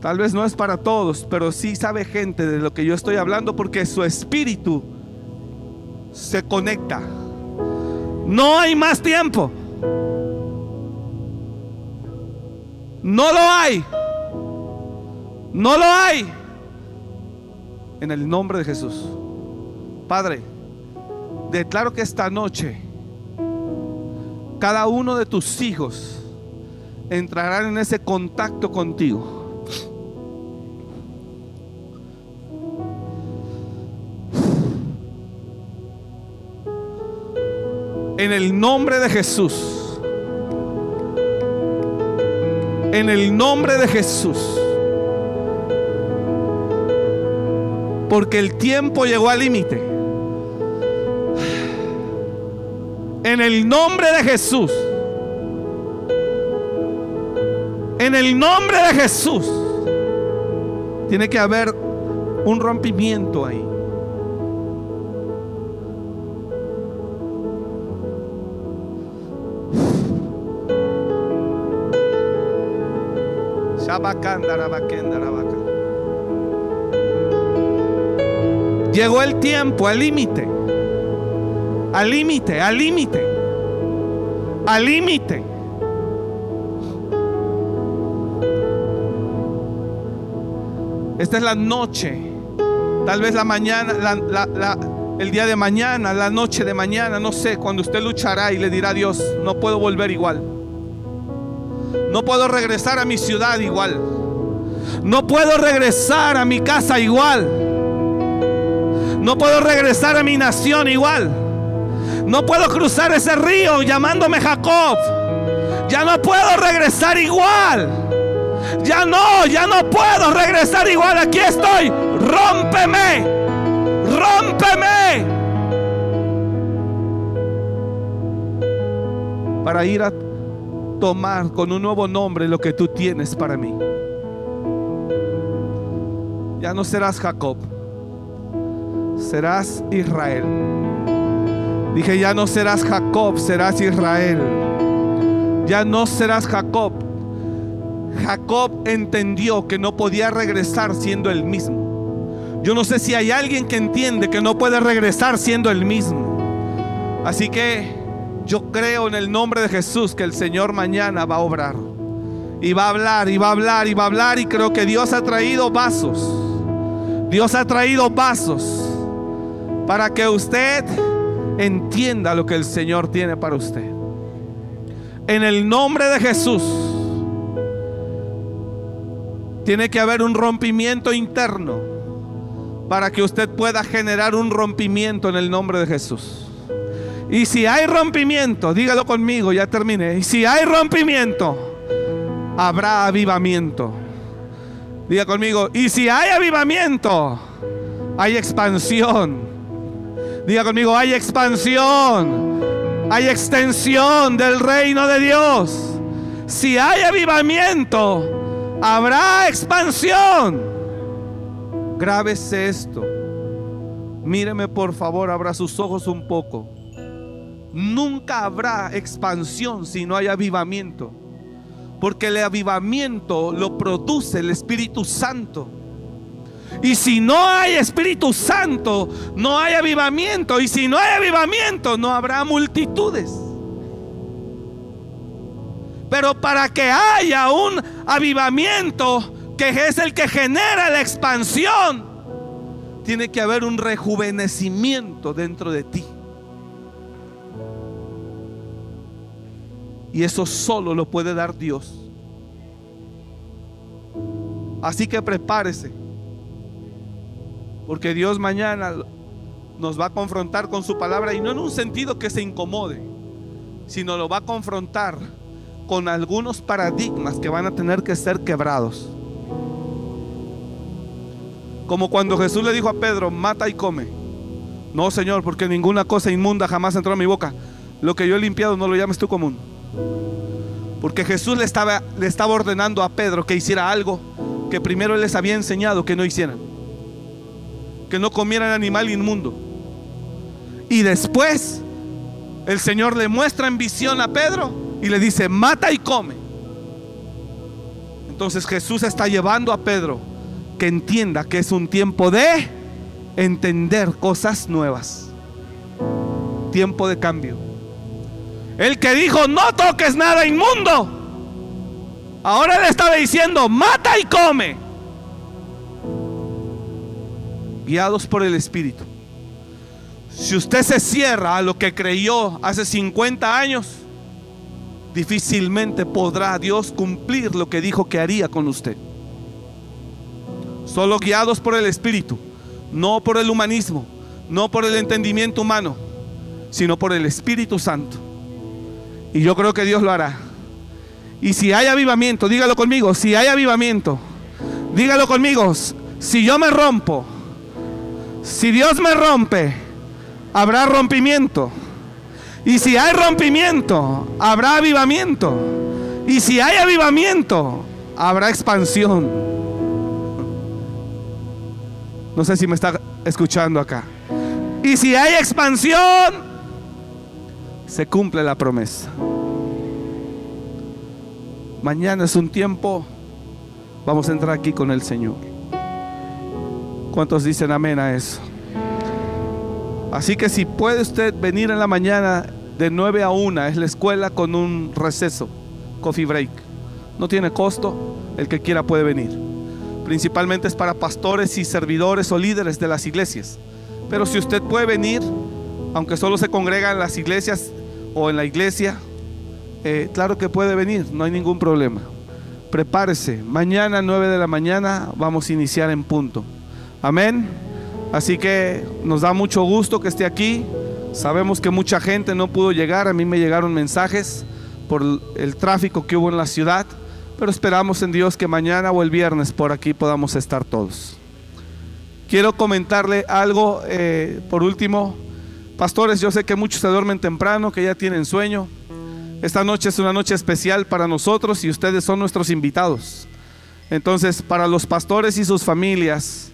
Tal vez no es para todos, pero sí sabe gente de lo que yo estoy hablando porque su espíritu se conecta. No hay más tiempo. No lo hay. No lo hay. En el nombre de Jesús. Padre, declaro que esta noche cada uno de tus hijos entrarán en ese contacto contigo En el nombre de Jesús. En el nombre de Jesús. Porque el tiempo llegó al límite. En el nombre de Jesús. En el nombre de Jesús. Tiene que haber un rompimiento ahí. Llegó el tiempo, al límite. Al límite, al límite. Al límite. Esta es la noche. Tal vez la mañana, el día de mañana, la noche de mañana, no sé, cuando usted luchará y le dirá a Dios, no puedo volver igual. No puedo regresar a mi ciudad igual. No puedo regresar a mi casa igual. No puedo regresar a mi nación igual. No puedo cruzar ese río llamándome Jacob. Ya no puedo regresar igual. Ya no, ya no puedo regresar igual. Aquí estoy. Rómpeme. Rómpeme. Para ir a tomar con un nuevo nombre lo que tú tienes para mí. Ya no serás Jacob, serás Israel. Dije, ya no serás Jacob, serás Israel. Ya no serás Jacob. Jacob entendió que no podía regresar siendo el mismo. Yo no sé si hay alguien que entiende que no puede regresar siendo el mismo. Así que yo creo en el nombre de Jesús que el Señor mañana va a obrar. Y va a hablar, y va a hablar, y va a hablar. Y creo que Dios ha traído vasos. Dios ha traído vasos para que usted entienda lo que el Señor tiene para usted. En el nombre de Jesús, tiene que haber un rompimiento interno para que usted pueda generar un rompimiento en el nombre de Jesús. Y si hay rompimiento, dígalo conmigo, ya terminé. Y si hay rompimiento, habrá avivamiento. Diga conmigo, y si hay avivamiento, hay expansión. Diga conmigo, hay expansión. Hay extensión del reino de Dios. Si hay avivamiento, habrá expansión. Grábese esto. Míreme por favor, abra sus ojos un poco. Nunca habrá expansión si no hay avivamiento. Porque el avivamiento lo produce el Espíritu Santo. Y si no hay Espíritu Santo, no hay avivamiento. Y si no hay avivamiento, no habrá multitudes. Pero para que haya un avivamiento, que es el que genera la expansión, tiene que haber un rejuvenecimiento dentro de ti. Y eso solo lo puede dar Dios. Así que prepárese. Porque Dios mañana nos va a confrontar con su palabra y no en un sentido que se incomode, sino lo va a confrontar con algunos paradigmas que van a tener que ser quebrados. Como cuando Jesús le dijo a Pedro, mata y come. No, Señor, porque ninguna cosa inmunda jamás entró a mi boca. Lo que yo he limpiado no lo llames tú común. Porque Jesús le estaba, le estaba ordenando a Pedro que hiciera algo que primero él les había enseñado que no hicieran. Que no comieran animal inmundo. Y después el Señor le muestra en visión a Pedro y le dice, mata y come. Entonces Jesús está llevando a Pedro que entienda que es un tiempo de entender cosas nuevas. Tiempo de cambio. El que dijo, no toques nada inmundo. Ahora le estaba diciendo, mata y come. Guiados por el Espíritu. Si usted se cierra a lo que creyó hace 50 años, difícilmente podrá Dios cumplir lo que dijo que haría con usted. Solo guiados por el Espíritu, no por el humanismo, no por el entendimiento humano, sino por el Espíritu Santo. Y yo creo que Dios lo hará. Y si hay avivamiento, dígalo conmigo, si hay avivamiento, dígalo conmigo, si yo me rompo, si Dios me rompe, habrá rompimiento. Y si hay rompimiento, habrá avivamiento. Y si hay avivamiento, habrá expansión. No sé si me está escuchando acá. Y si hay expansión, se cumple la promesa. Mañana es un tiempo, vamos a entrar aquí con el Señor. ¿Cuántos dicen amén a eso? Así que si puede usted venir en la mañana de 9 a 1, es la escuela con un receso, coffee break. No tiene costo, el que quiera puede venir. Principalmente es para pastores y servidores o líderes de las iglesias. Pero si usted puede venir, aunque solo se congrega en las iglesias o en la iglesia, eh, claro que puede venir, no hay ningún problema. Prepárese, mañana 9 de la mañana vamos a iniciar en punto. Amén. Así que nos da mucho gusto que esté aquí. Sabemos que mucha gente no pudo llegar, a mí me llegaron mensajes por el tráfico que hubo en la ciudad, pero esperamos en Dios que mañana o el viernes por aquí podamos estar todos. Quiero comentarle algo eh, por último. Pastores, yo sé que muchos se duermen temprano, que ya tienen sueño. Esta noche es una noche especial para nosotros y ustedes son nuestros invitados. Entonces, para los pastores y sus familias,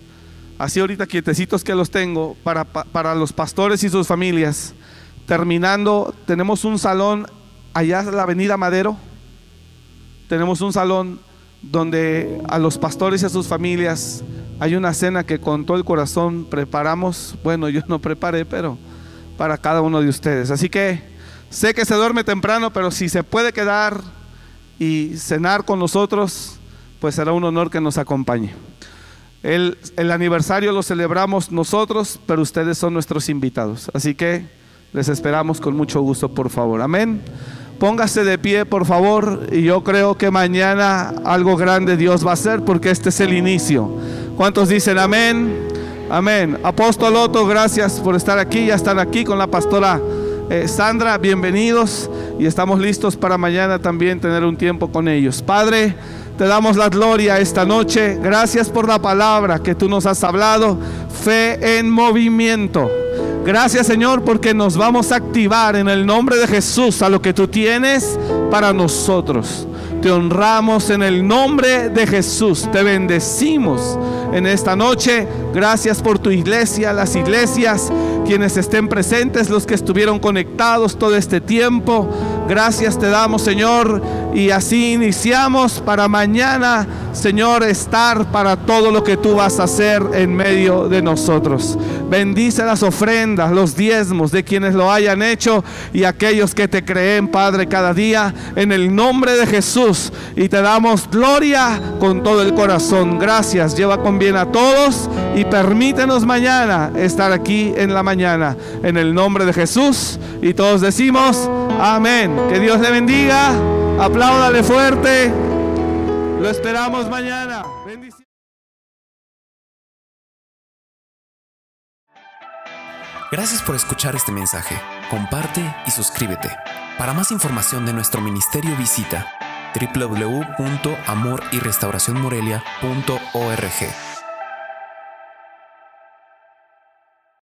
así ahorita quietecitos que los tengo, para, para los pastores y sus familias, terminando, tenemos un salón allá en la avenida Madero, tenemos un salón donde a los pastores y a sus familias hay una cena que con todo el corazón preparamos, bueno, yo no preparé, pero para cada uno de ustedes. Así que Sé que se duerme temprano, pero si se puede quedar y cenar con nosotros, pues será un honor que nos acompañe. El, aniversario lo celebramos nosotros, pero ustedes son nuestros invitados. Así que les esperamos con mucho gusto, por favor. Amén. Póngase de pie, por favor, y yo creo que mañana algo grande Dios va a hacer porque este es el inicio. ¿Cuántos dicen amén? Amén. Apóstol Otto, gracias por estar aquí. Ya están aquí con la pastora. Eh, Sandra, bienvenidos y estamos listos para mañana también tener un tiempo con ellos. Padre, te damos la gloria esta noche. Gracias por la palabra que tú nos has hablado. Fe en movimiento. Gracias Señor porque nos vamos a activar en el nombre de Jesús a lo que tú tienes para nosotros. Te honramos en el nombre de Jesús. Te bendecimos en esta noche. Gracias por tu iglesia, las iglesias, quienes estén presentes, los que estuvieron conectados todo este tiempo. Gracias te damos, Señor. Y así iniciamos para mañana, Señor, estar para todo lo que tú vas a hacer en medio de nosotros. Bendice las ofrendas, los diezmos de quienes lo hayan hecho y aquellos que te creen, Padre, cada día, en el nombre de Jesús. Y te damos gloria con todo el corazón. Gracias. Lleva con bien a todos y permítenos mañana estar aquí en la mañana. En el nombre de Jesús. Y todos decimos, amén. Que Dios le bendiga. Apláudale fuerte. Lo esperamos mañana. Gracias por escuchar este mensaje. Comparte y suscríbete. Para más información de nuestro ministerio visita www.amoryrestauracionmorelia.org.